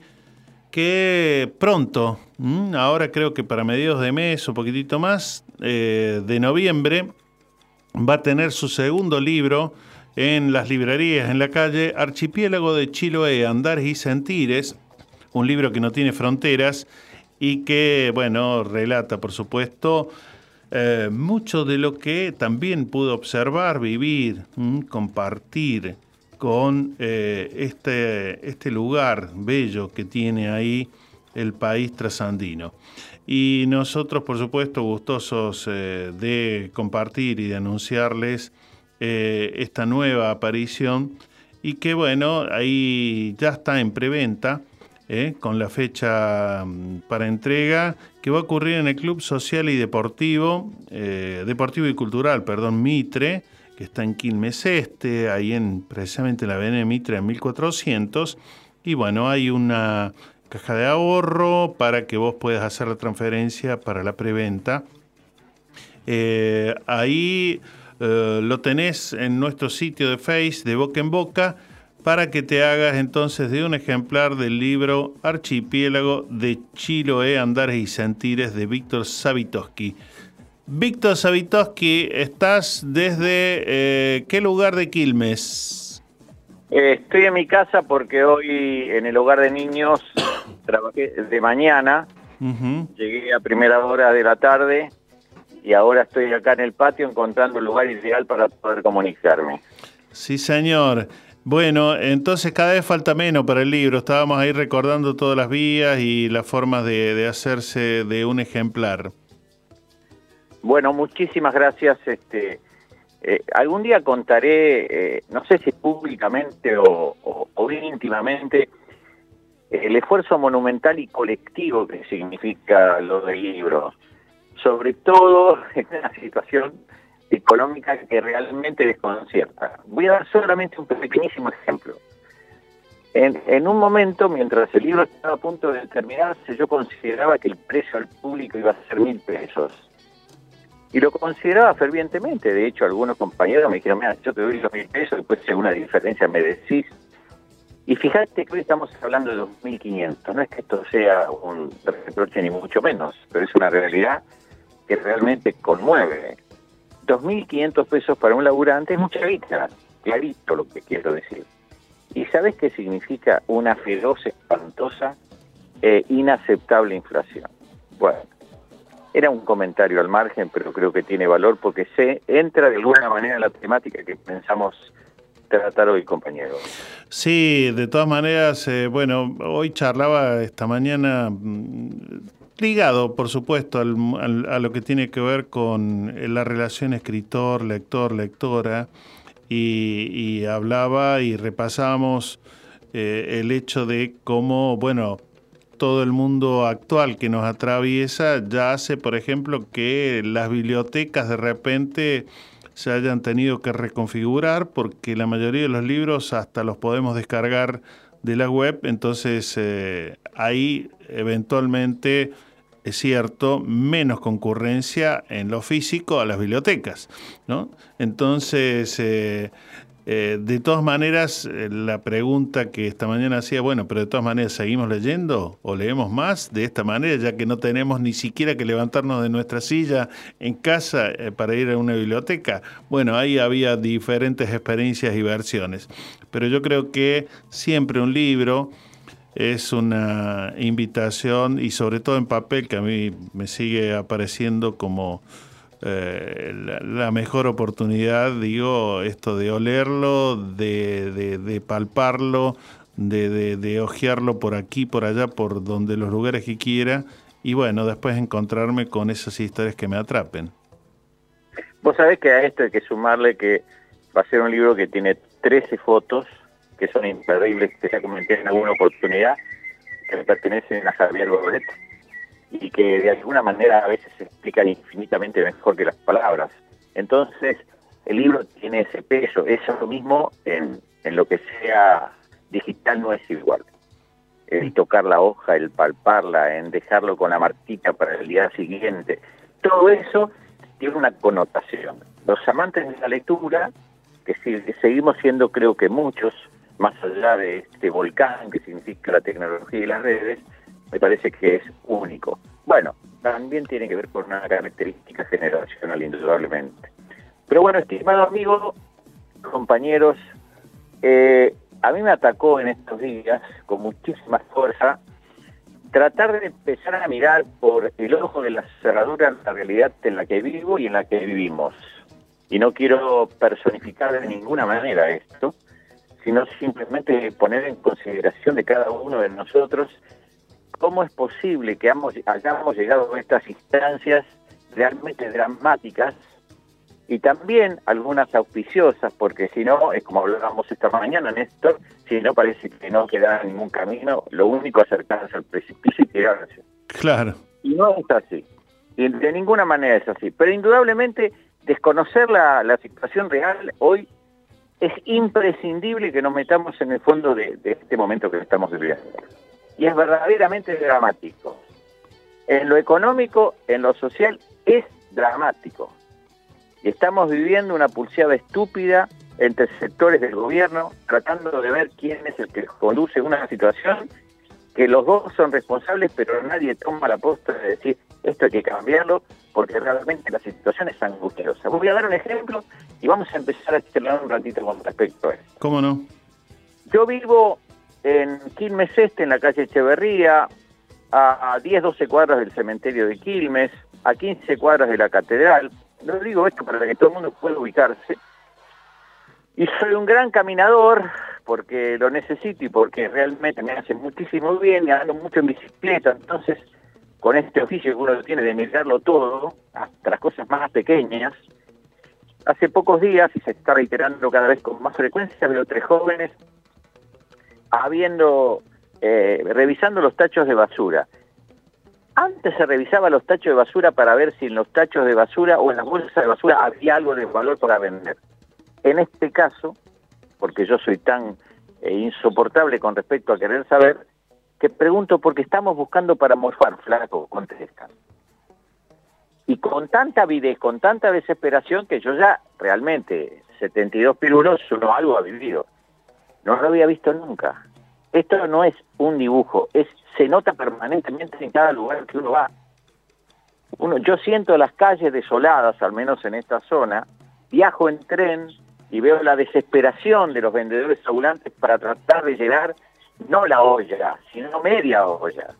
S1: que pronto, mm, ahora creo que para mediados de mes o poquitito más, eh, de noviembre, va a tener su segundo libro en las librerías en la calle Archipiélago de Chiloé, Andares y Sentires, un libro que no tiene fronteras y que, bueno, relata, por supuesto, eh, mucho de lo que también pudo observar, vivir, mm, compartir con eh, este, este lugar bello que tiene ahí el país trasandino. Y nosotros, por supuesto, gustosos eh, de compartir y de anunciarles esta nueva aparición y que bueno, ahí ya está en preventa. con la fecha mm, para entrega que va a ocurrir en el Club Social y Deportivo, Deportivo y Cultural, perdón, Mitre, que está en Quilmes Este, ahí en precisamente la Avenida Mitre en 1400. Y bueno, hay una caja de ahorro para que vos puedas hacer la transferencia para la preventa. Eh, ahí eh, lo tenés en nuestro sitio de Face de boca en boca para que te hagas entonces de un ejemplar del libro Archipiélago de Chiloé, Andares y Sentires de Víctor Savitoski. Víctor Savitoski, ¿estás desde eh, qué lugar de Quilmes?
S20: Eh, estoy en mi casa porque hoy en el hogar de niños trabajé de mañana, llegué a primera hora de la tarde y ahora estoy acá en el patio encontrando el lugar ideal para poder comunicarme.
S1: Sí, señor. Bueno, entonces cada vez falta menos para el libro. Estábamos ahí recordando todas las vías y las formas de hacerse de un ejemplar.
S20: Bueno, muchísimas gracias. Este, eh, algún día contaré, eh, no sé si públicamente o, bien íntimamente, el esfuerzo monumental y colectivo que significa lo del libro, sobre todo en una situación económica que realmente desconcierta. Voy a dar solamente un pequeñísimo ejemplo. En, en, un momento, mientras el libro estaba a punto de terminarse, yo consideraba que el precio al público iba a ser mil pesos y lo consideraba fervientemente. De hecho, algunos compañeros me dijeron, mira, yo te doy los mil pesos, después si hay una diferencia me decís. Y fíjate que hoy estamos hablando de 2.500. No es que esto sea un reproche ni mucho menos, pero es una realidad que realmente conmueve. 2.500 pesos para un laburante es mucha guita, clarito lo que quiero decir. ¿Y sabes qué significa una feroz, espantosa e inaceptable inflación? Bueno, era un comentario al margen, pero creo que tiene valor porque se entra de alguna manera en la temática que pensamos tratar hoy, compañero.
S1: Sí, de todas maneras, eh, bueno, hoy charlaba esta mañana mm, ligado, por supuesto, al, a lo que tiene que ver con la relación escritor, lector, lectora, y, hablaba y repasamos eh, el hecho de cómo, bueno, todo el mundo actual que nos atraviesa ya hace, por ejemplo, que las bibliotecas de repente se hayan tenido que reconfigurar porque la mayoría de los libros hasta los podemos descargar de la web, entonces eh, ahí eventualmente es cierto, menos concurrencia en lo físico a las bibliotecas. ¿no? Entonces, eh, Eh, de todas maneras, eh, la pregunta que esta mañana hacía, bueno, pero de todas maneras, ¿seguimos leyendo o leemos más de esta manera, ya que no tenemos ni siquiera que levantarnos de nuestra silla en casa para ir a una biblioteca? Bueno, ahí había diferentes experiencias y versiones. Pero yo creo que siempre un libro es una invitación y sobre todo en papel que a mí me sigue apareciendo como eh, la, mejor oportunidad, digo, esto de olerlo, de, de, palparlo, de, de, de ojearlo por aquí, por allá, por donde los lugares que quiera, y bueno, después encontrarme con esas historias que me atrapen.
S20: Vos sabés que a esto hay que sumarle que va a ser un libro que tiene 13 fotos, que son imperdibles, que ya comenté en alguna oportunidad, que pertenecen a Javier Bordet, y que de alguna manera a veces se explican infinitamente mejor que las palabras. Entonces, el libro tiene ese peso, es lo mismo en, en lo que sea digital no es igual. El tocar la hoja, el palparla, en dejarlo con la marquita para el día siguiente, todo eso tiene una connotación. Los amantes de la lectura, que seguimos siendo creo que muchos, más allá de este volcán que significa la tecnología y las redes, me parece que es único. Bueno, también tiene que ver con una característica generacional, indudablemente. Pero bueno, estimado amigo, compañeros, eh, a mí me atacó en estos días con muchísima fuerza tratar de empezar a mirar por el ojo de la cerradura la realidad en la que vivo y en la que vivimos. Y no quiero personificar de ninguna manera esto, sino simplemente poner en consideración de cada uno de nosotros cómo es posible que hayamos llegado a estas instancias realmente dramáticas y también algunas auspiciosas, porque si no, es como hablábamos esta mañana, Néstor, si no parece que no queda ningún camino, lo único es acercarse al precipicio y quedarse.
S1: Claro.
S20: Y no es así, y de ninguna manera es así, pero indudablemente desconocer la, la situación real hoy es imprescindible que nos metamos en el fondo de, este momento que estamos viviendo y es verdaderamente dramático. En lo económico, en lo social, es dramático. Y estamos viviendo una pulseada estúpida entre sectores del gobierno, tratando de ver quién es el que conduce una situación que los dos son responsables, pero nadie toma la posta de decir esto hay que cambiarlo, porque realmente la situación es angustiosa. Voy a dar un ejemplo y vamos a empezar a charlar un ratito con respecto a esto.
S1: ¿Cómo no?
S20: Yo vivo en Quilmes Este, en la calle Echeverría, a, 10, 12 cuadras del cementerio de Quilmes, a 15 cuadras de la catedral. Lo digo esto para que todo el mundo pueda ubicarse. Y soy un gran caminador porque lo necesito y porque realmente me hace muchísimo bien, me ando mucho en bicicleta, entonces con este oficio que uno tiene de mirarlo todo, hasta las cosas más pequeñas, hace pocos días, y se está reiterando cada vez con más frecuencia, veo tres jóvenes habiendo, eh, revisando los tachos de basura. Antes se revisaba los tachos de basura para ver si en los tachos de basura o en las bolsas de basura había algo de valor para vender. En este caso, porque yo soy tan eh, insoportable con respecto a querer saber, que pregunto porque estamos buscando para morfar, flaco, contestan. Y con tanta avidez, con tanta desesperación, que yo ya realmente, 72 pirulos, uno algo ha vivido. No lo había visto nunca. Esto no es un dibujo, es se nota permanentemente en cada lugar que uno va. Uno, yo siento las calles desoladas, al menos en esta zona, viajo en tren y veo la desesperación de los vendedores ambulantes para tratar de llenar no la olla, sino media olla.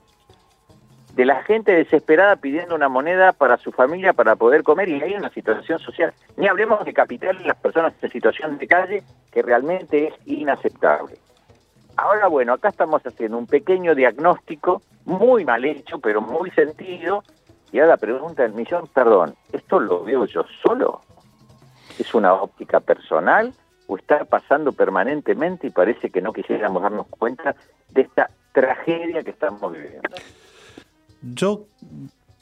S20: De la gente desesperada pidiendo una moneda para su familia para poder comer y hay una situación social. Ni hablemos de capital las personas en situación de calle que realmente es inaceptable. Ahora, bueno, acá estamos haciendo un pequeño diagnóstico, muy mal hecho, pero muy sentido, y ahora la pregunta del millón, perdón, ¿esto lo veo yo solo? ¿Es una óptica personal o está pasando permanentemente y parece que no quisiéramos darnos cuenta de esta tragedia que estamos viviendo?
S1: Yo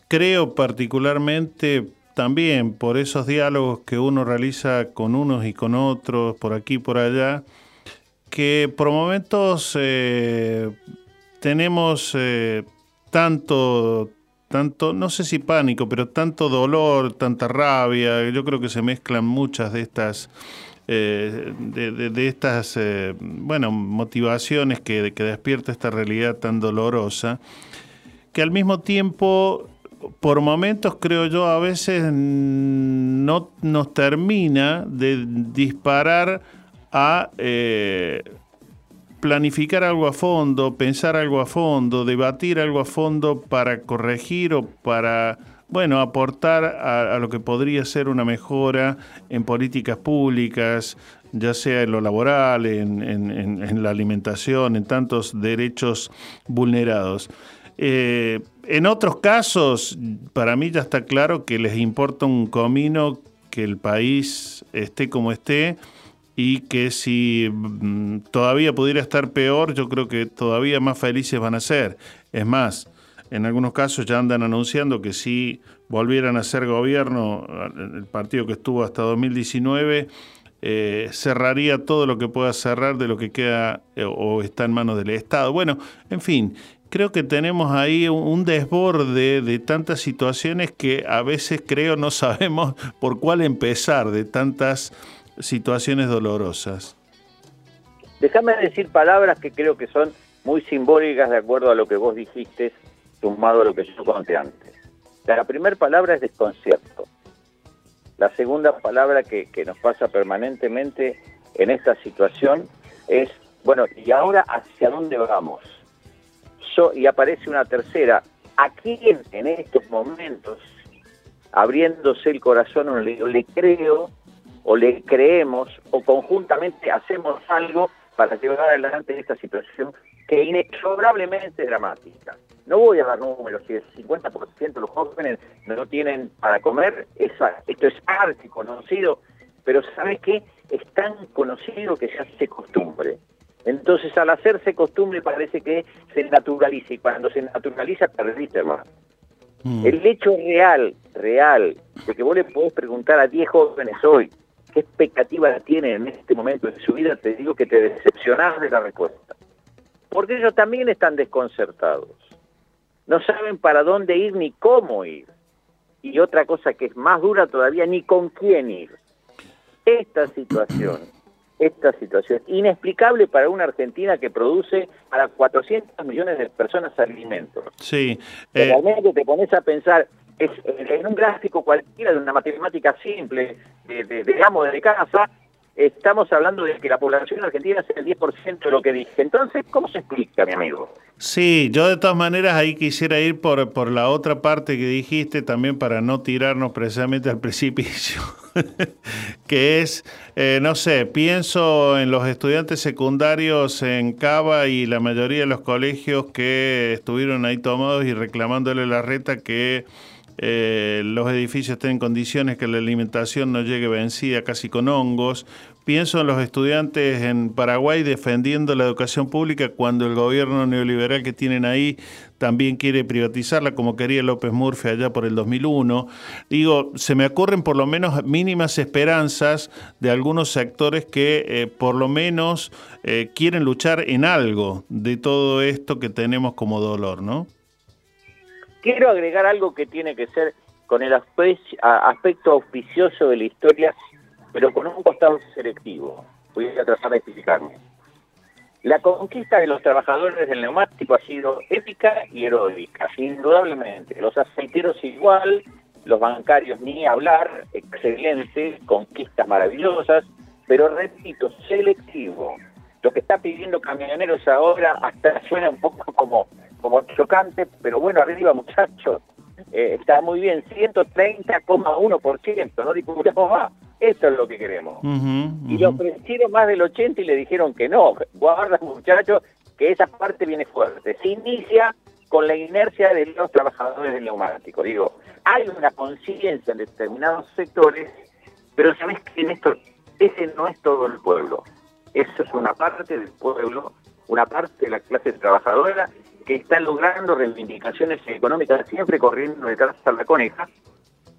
S1: creo particularmente también por esos diálogos que uno realiza con unos y con otros, por aquí y por allá, que por momentos eh, tenemos eh, tanto, tanto, no sé si pánico, pero tanto dolor, tanta rabia, yo creo que se mezclan muchas de estas eh, de, estas, eh, bueno, motivaciones que, despierta esta realidad tan dolorosa, que al mismo tiempo por momentos creo yo a veces no nos termina de disparar a eh, planificar algo a fondo, pensar algo a fondo, debatir algo a fondo para corregir o para, bueno, aportar a, lo que podría ser una mejora en políticas públicas, ya sea en lo laboral, en, la alimentación, en tantos derechos vulnerados. Eh, en otros casos, para mí ya está claro que les importa un comino que el país esté como esté y que si mm, todavía pudiera estar peor, yo creo que todavía más felices van a ser. Es más, en algunos casos ya andan anunciando que si volvieran a ser gobierno, el partido que estuvo hasta 2019, eh, cerraría todo lo que pueda cerrar de lo que queda eh, o está en manos del Estado. Bueno, en fin, creo que tenemos ahí un desborde de tantas situaciones que a veces creo no sabemos por cuál empezar, de tantas situaciones dolorosas.
S20: Déjame decir palabras que creo que son muy simbólicas de acuerdo a lo que vos dijiste, sumado a lo que yo conté antes. La primera palabra es desconcierto. La segunda palabra que, nos pasa permanentemente en esta situación es, bueno, ¿y ahora hacia dónde vamos? y aparece una tercera. ¿A quién en estos momentos, abriéndose el corazón, le, creo o le creemos o conjuntamente hacemos algo para llevar adelante esta situación que inexorablemente dramática. No voy a dar números, si el 50% de los jóvenes no tienen para comer, esto es arte conocido, pero ¿sabes qué? Es tan conocido que se hace costumbre. Entonces al hacerse costumbre parece que se naturaliza y cuando se naturaliza perdiste más. Mm. El hecho real, real, de que vos le podés preguntar a 10 jóvenes hoy, qué expectativa tienen en este momento de su vida, te digo que te decepcionás de la respuesta. Porque ellos también están desconcertados. No saben para dónde ir ni cómo ir. Y otra cosa que es más dura todavía, ni con quién ir. Esta situación, esta situación inexplicable para una Argentina que produce para 400 millones de personas alimentos.
S1: Sí.
S20: Eh... Realmente te pones a pensar, es, en un gráfico cualquiera de una matemática simple, de, de, de casa, estamos hablando de que la población argentina es el 10% de lo que dije. Entonces, ¿cómo se explica, mi amigo?
S1: Sí, yo de todas maneras ahí quisiera ir por, por la otra parte que dijiste, también para no tirarnos precisamente al precipicio, que es, eh, no sé, pienso en los estudiantes secundarios en Cava y la mayoría de los colegios que estuvieron ahí tomados y reclamándole la reta que eh, los edificios estén en condiciones que la alimentación no llegue vencida casi con hongos. Pienso en los estudiantes en Paraguay defendiendo la educación pública cuando el gobierno neoliberal que tienen ahí también quiere privatizarla como quería López Murphy allá por el 2001. Digo, se me ocurren por lo menos mínimas esperanzas de algunos sectores que eh, por lo menos eh, quieren luchar en algo de todo esto que tenemos como dolor, ¿no?
S20: Quiero agregar algo que tiene que ser con el aspecto auspicioso de la historia, pero con un costado selectivo. Voy a tratar de explicarme. La conquista de los trabajadores del neumático ha sido épica y heroica, indudablemente. Los aceiteros igual, los bancarios ni hablar, excelente, conquistas maravillosas, pero repito, selectivo. Lo que está pidiendo Camioneros ahora hasta suena un poco como como chocante, pero bueno, arriba muchachos, eh, está muy bien, 130,1%, no discutamos más, esto es lo que queremos. Y le ofrecieron más del 80 y le dijeron que no, guarda muchachos, que esa parte viene fuerte. Se inicia con la inercia de los trabajadores del neumático. Digo, hay una conciencia en determinados sectores, pero sabes que en esto, ese no es todo el pueblo. Eso es una parte del pueblo, una parte de la clase trabajadora que está logrando reivindicaciones económicas, siempre corriendo detrás de la coneja,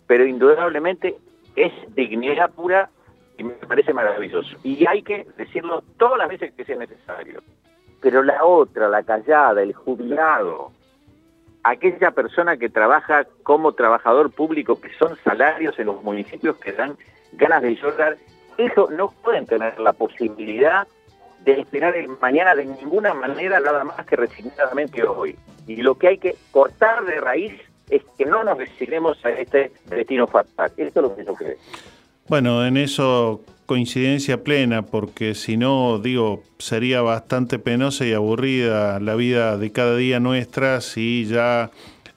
S20: pero indudablemente es dignidad pura y me parece maravilloso. Y hay que decirlo todas las veces que sea necesario. Pero la otra, la callada, el jubilado, aquella persona que trabaja como trabajador público, que son salarios en los municipios que dan ganas de llorar, Eso no pueden tener la posibilidad de esperar el mañana de ninguna manera, nada más que resignadamente hoy. Y lo que hay que cortar de raíz es que no nos resignemos a este destino fatal. Esto es lo que yo creo.
S1: Bueno, en eso coincidencia plena, porque si no, digo, sería bastante penosa y aburrida la vida de cada día nuestra si ya,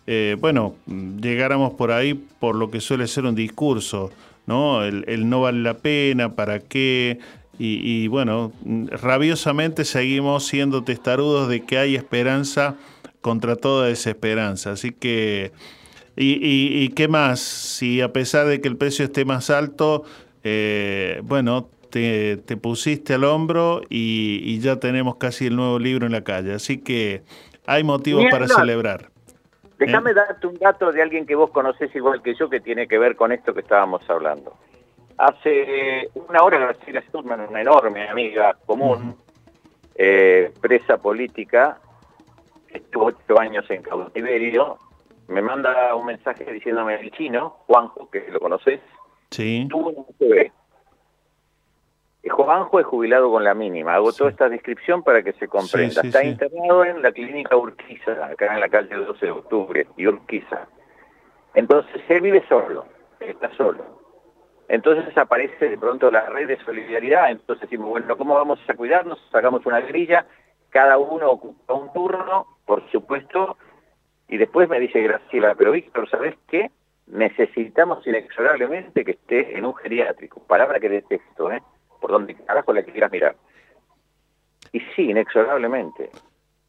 S1: eh, bueno, llegáramos por ahí por lo que suele ser un discurso, ¿no? El, el no vale la pena, ¿para qué? Y, y, bueno, rabiosamente seguimos siendo testarudos de que hay esperanza contra toda desesperanza. Así que, y, y, y, qué más? Si a pesar de que el precio esté más alto, eh, bueno, te, te, pusiste al hombro y, y, ya tenemos casi el nuevo libro en la calle. Así que hay motivos para celebrar.
S20: Déjame ¿Eh? darte un dato de alguien que vos conocés igual que yo que tiene que ver con esto que estábamos hablando. Hace una hora Graciela Sturman, una enorme amiga común, uh -huh. eh, presa política, estuvo ocho años en cautiverio, me manda un mensaje diciéndome el chino, Juanjo, que lo conoces,
S1: sí.
S20: tuvo un bebé. Juanjo es jubilado con la mínima. Hago sí. toda esta descripción para que se comprenda. Sí, sí, Está internado en la clínica Urquiza, acá en la calle 12 de octubre, y Urquiza. Entonces, él vive solo, está solo. Entonces aparece de pronto la red de solidaridad, entonces decimos, bueno, ¿cómo vamos a cuidarnos? Sacamos una grilla, cada uno ocupa un turno, por supuesto, y después me dice Graciela, pero Víctor, ¿sabes qué? Necesitamos inexorablemente que esté en un geriátrico, palabra que detesto, ¿eh? Por donde carajo la quieras mirar. Y sí, inexorablemente.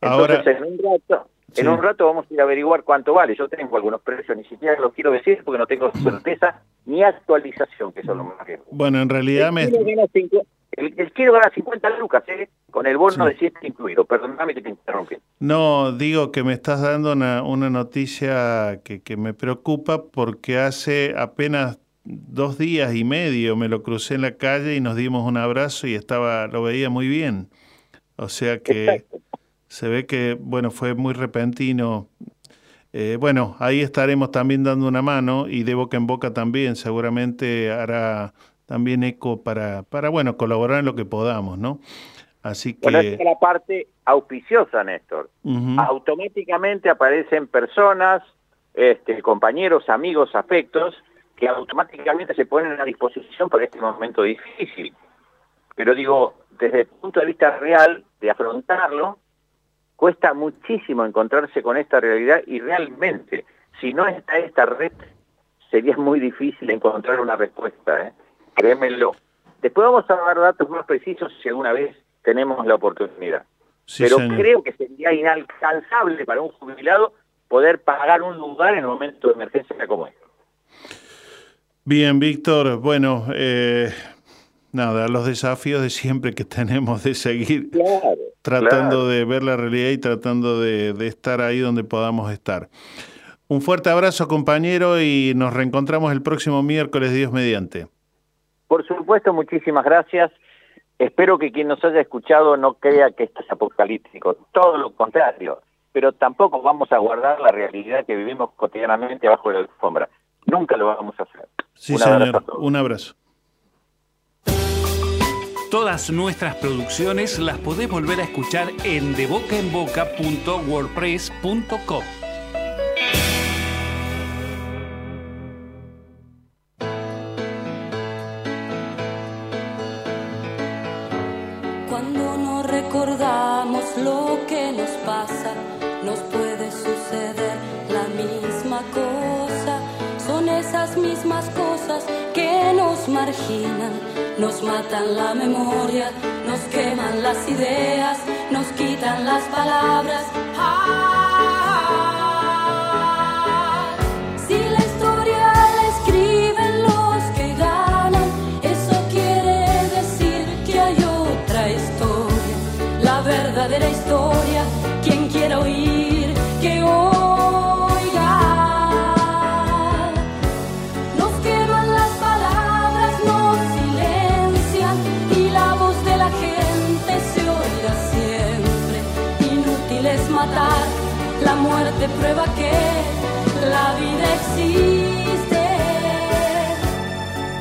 S20: Entonces,
S1: Ahora...
S20: en un rato, Sí. En un rato vamos a ir a averiguar cuánto vale. Yo tengo algunos precios, ni siquiera los quiero decir porque no tengo certeza ni actualización, que son los más que...
S1: Bueno, en realidad
S20: el
S1: me...
S20: Kilo gana cinco, el, el, kilo gana 50 lucas, ¿eh? Con el bono sí. de 7 incluido. Perdóname que te interrumpí.
S1: No, digo que me estás dando una, una noticia que, que me preocupa porque hace apenas dos días y medio me lo crucé en la calle y nos dimos un abrazo y estaba lo veía muy bien. O sea que... Exacto se ve que, bueno, fue muy repentino. Eh, bueno, ahí estaremos también dando una mano y de boca en boca también seguramente hará también eco para, para bueno, colaborar en lo que podamos, ¿no? Así que...
S20: Bueno, esta es la parte auspiciosa, Néstor. Uh -huh. Automáticamente aparecen personas, este, compañeros, amigos, afectos, que automáticamente se ponen a disposición para este momento difícil. Pero digo, desde el punto de vista real, de afrontarlo, cuesta muchísimo encontrarse con esta realidad y realmente, si no está esta red, sería muy difícil encontrar una respuesta, ¿eh? créemelo. Después vamos a dar datos más precisos si alguna vez tenemos la oportunidad. Sí, Pero señor. creo que sería inalcanzable para un jubilado poder pagar un lugar en un momento de emergencia como este.
S1: Bien, Víctor, bueno, eh, nada, los desafíos de siempre que tenemos de seguir
S20: claro,
S1: tratando
S20: claro.
S1: de ver la realidad y tratando de, de, estar ahí donde podamos estar. Un fuerte abrazo, compañero, y nos reencontramos el próximo miércoles, Dios mediante.
S20: Por supuesto, muchísimas gracias. Espero que quien nos haya escuchado no crea que esto es apocalíptico, todo lo contrario, pero tampoco vamos a guardar la realidad que vivimos cotidianamente bajo la alfombra. Nunca lo vamos a hacer.
S1: Sí, Un señor. Un abrazo.
S7: Todas nuestras producciones las podés volver a escuchar en debocaenboca.wordpress.com.
S21: Cuando no recordamos lo que nos pasa, nos puede suceder la misma cosa. Son esas mismas cosas que nos marginan nos matan la memoria, nos queman las ideas, nos quitan las palabras. de prueba que la vida existe.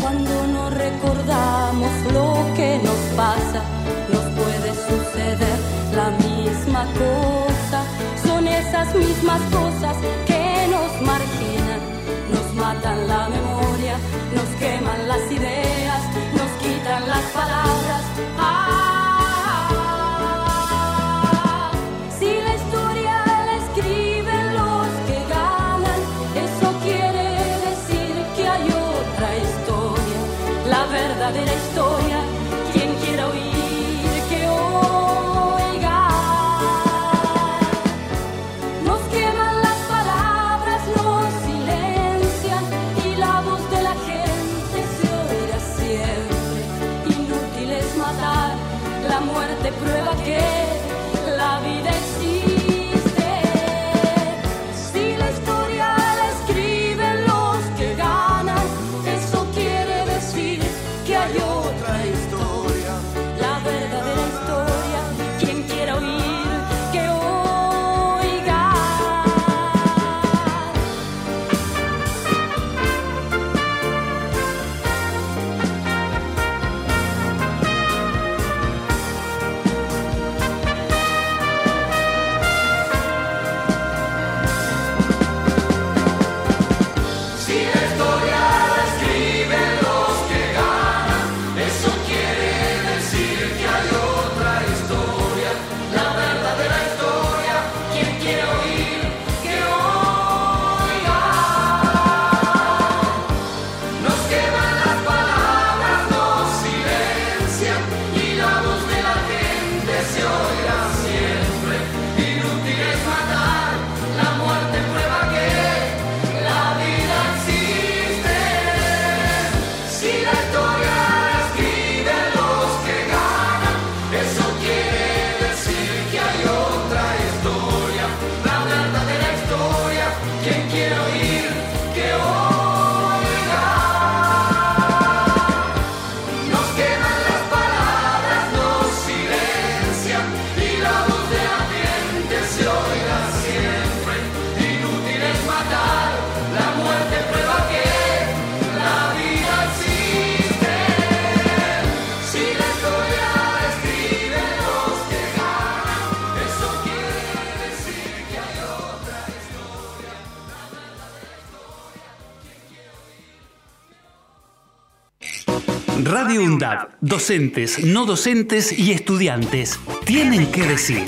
S21: Cuando no recordamos lo que nos pasa nos puede suceder la misma cosa. Son esas mismas cosas que
S7: docentes, no docentes y estudiantes tienen que decir.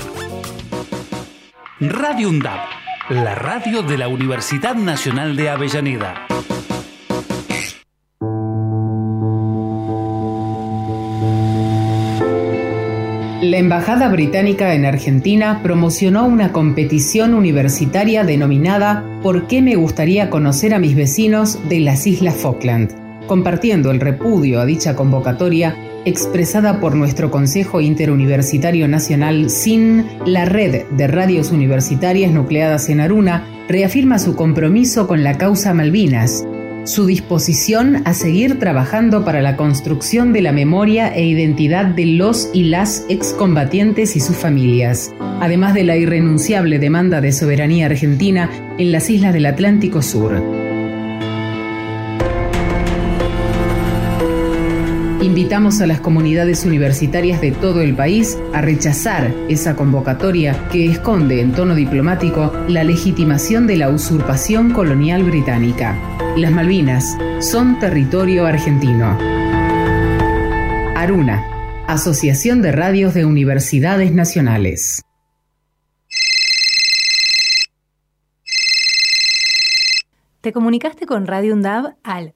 S7: Radio UNDAB, la radio de la Universidad Nacional de Avellaneda.
S8: La Embajada Británica en Argentina promocionó una competición universitaria denominada ¿Por qué me gustaría conocer a mis vecinos de las Islas Falkland? Compartiendo el repudio a dicha convocatoria expresada por nuestro Consejo Interuniversitario Nacional SIN, la red de radios universitarias nucleadas en Aruna reafirma su compromiso con la causa Malvinas, su disposición a seguir trabajando para la construcción de la memoria e identidad de los y las excombatientes y sus familias, además de la irrenunciable demanda de soberanía argentina en las islas del Atlántico Sur. Invitamos a las comunidades universitarias de todo el país a rechazar esa convocatoria que esconde en tono diplomático la legitimación de la usurpación colonial británica. Las Malvinas son territorio argentino. Aruna, Asociación de Radios de Universidades Nacionales.
S6: Te comunicaste con Radio UNDAB al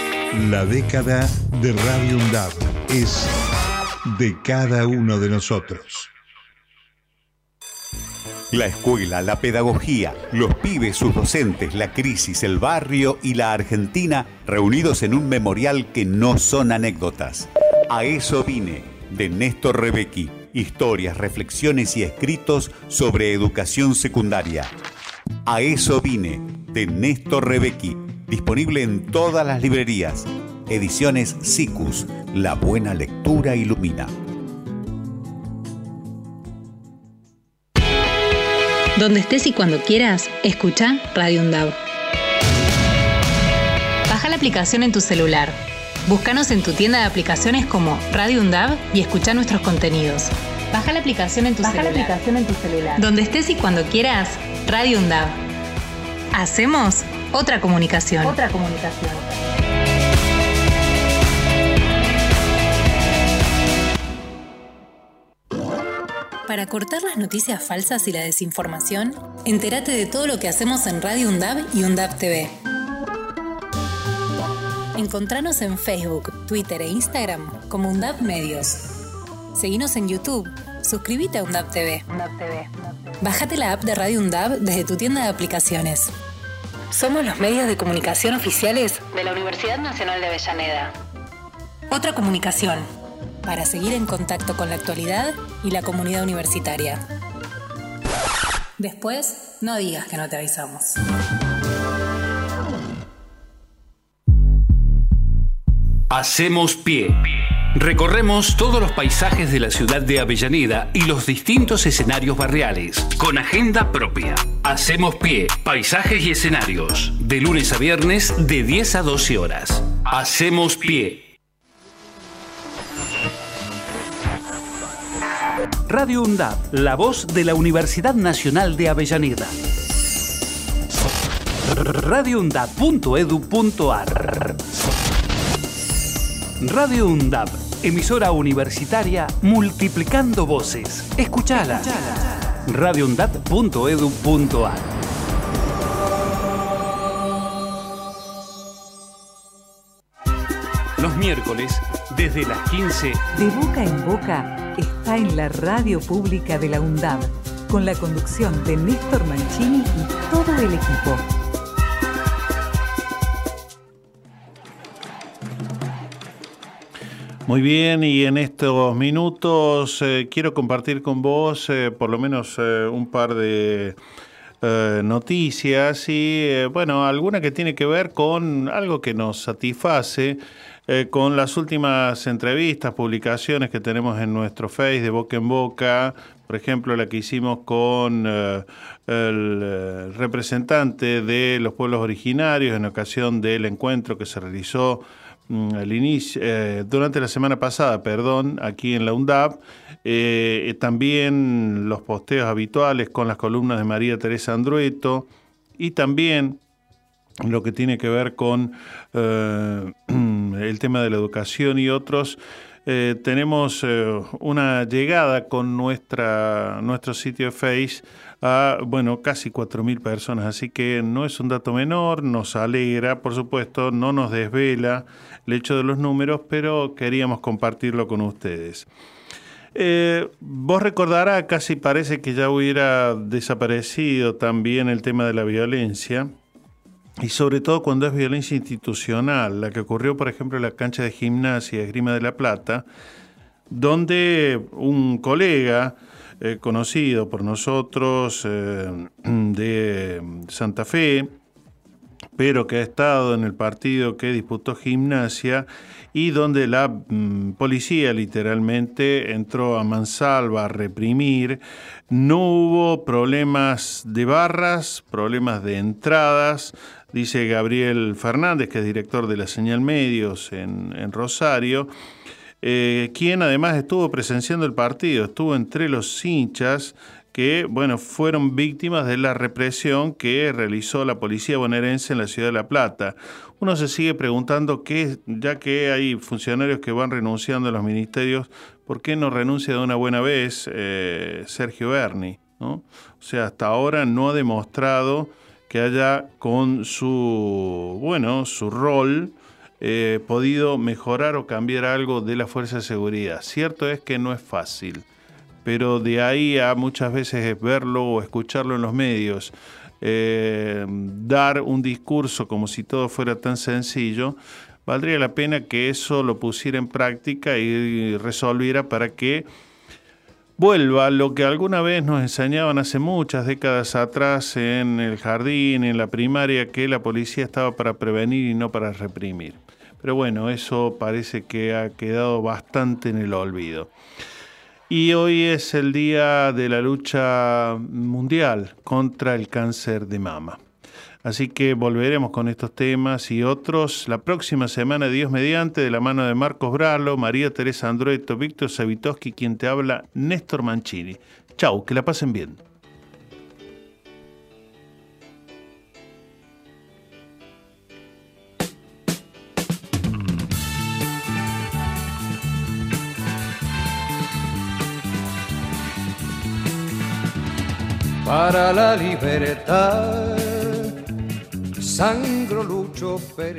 S9: La década de Radio UNDAB es de cada uno de nosotros.
S14: La escuela, la pedagogía, los pibes, sus docentes, la crisis, el barrio y la Argentina reunidos en un memorial que no son anécdotas. A eso vine, de Néstor Rebecki. Historias, reflexiones y escritos sobre educación secundaria. A eso vine, de Néstor Rebecki. Disponible en todas las librerías. Ediciones SICUS. La buena lectura ilumina.
S6: Donde estés y cuando quieras, escucha Radio UNDAB. Baja la aplicación en tu celular. Búscanos en tu tienda de aplicaciones como Radio UNDAB y escucha nuestros contenidos. Baja la aplicación en tu
S10: Baja la
S6: celular.
S10: aplicación en tu celular.
S6: Donde estés y cuando quieras, Radio UNDAB. Hacemos otra comunicación.
S10: Otra comunicación.
S6: Para cortar las noticias falsas y la desinformación, entérate de todo lo que hacemos en Radio UNDAB y UNDAB TV. Encontranos en Facebook, Twitter e Instagram como UNDAB Medios. Seguinos en YouTube. Suscríbete a UNDAB TV. Bájate la app de Radio UNDAB desde tu tienda de aplicaciones. Somos los medios de comunicación oficiales de la Universidad Nacional de Avellaneda. Otra comunicación, para seguir en contacto con la actualidad y la comunidad universitaria. Después, no digas que no te avisamos.
S7: Hacemos pie. Recorremos todos los paisajes de la ciudad de Avellaneda y los distintos escenarios barriales, con agenda propia. Hacemos pie, paisajes y escenarios, de lunes a viernes de 10 a 12 horas. Hacemos pie. Radio UNDAB, la voz de la Universidad Nacional de Avellaneda. radioundab.edu.ar Radio UNDAB, emisora universitaria multiplicando voces. Escuchala. radioundab.edu.ar Los miércoles, desde las 15,
S10: De boca en boca está en la radio pública de la UNDAB, con la conducción de Néstor Mancini y todo el equipo.
S1: Muy bien, y en estos minutos eh, quiero compartir con vos eh, por lo menos eh, un par de eh, noticias y, eh, bueno, alguna que tiene que ver con algo que nos satisface, con las últimas entrevistas, publicaciones que tenemos en nuestro Face de boca en boca, por ejemplo, la que hicimos con el representante de los pueblos originarios en ocasión del encuentro que se realizó mm, al inicio, eh, durante la semana pasada, perdón, aquí en la UNDAP, eh, también los posteos habituales con las columnas de María Teresa Andrueto y también lo que tiene que ver con eh, el tema de la educación y otros. Eh, tenemos eh, una llegada con nuestra, nuestro sitio de Face a, bueno, casi 4.000 personas, así que no es un dato menor, nos alegra, por supuesto, no nos desvela el hecho de los números, pero queríamos compartirlo con ustedes. Eh, vos recordarás, casi parece que ya hubiera desaparecido también el tema de la violencia, y sobre todo cuando es violencia institucional, la que ocurrió, por ejemplo, en la cancha de gimnasia Esgrima de la Plata, donde un colega eh, conocido por nosotros eh, de Santa Fe, pero que ha estado en el partido que disputó gimnasia y donde la mm, policía literalmente entró a mansalva a reprimir. No hubo problemas de barras, problemas de entradas, dice Gabriel Fernández, que es director de la Señal Medios en, Rosario. Eh, quien además estuvo presenciando el partido, estuvo entre los hinchas que bueno, fueron víctimas de la represión que realizó la policía bonaerense en la ciudad de La Plata. Uno se sigue preguntando qué, ya que hay funcionarios que van renunciando a los ministerios, ¿por qué no renuncia de una buena vez eh, Sergio Berni? ¿no? O sea, hasta ahora no ha demostrado que haya con su, bueno, su rol eh, podido mejorar o cambiar algo de la fuerza de seguridad. Cierto es que no es fácil pero de ahí a muchas veces verlo o escucharlo en los medios, eh, dar un discurso como si todo fuera tan sencillo, valdría la pena que eso lo pusiera en práctica y resolviera para que vuelva lo que alguna vez nos enseñaban hace muchas décadas atrás en el jardín, en la primaria, que la policía estaba para prevenir y no para reprimir. Pero bueno, eso parece que ha quedado bastante en el olvido. Y hoy es el día de la lucha mundial contra el cáncer de mama. Así que volveremos con estos temas y otros la próxima semana, Dios mediante, de la mano de Marcos Bralo, María Teresa Andrueto, Víctor Savitoski, quien te habla, Néstor Mancini. Chau, que la pasen bien.
S13: Para la libertad. Sangro lucho per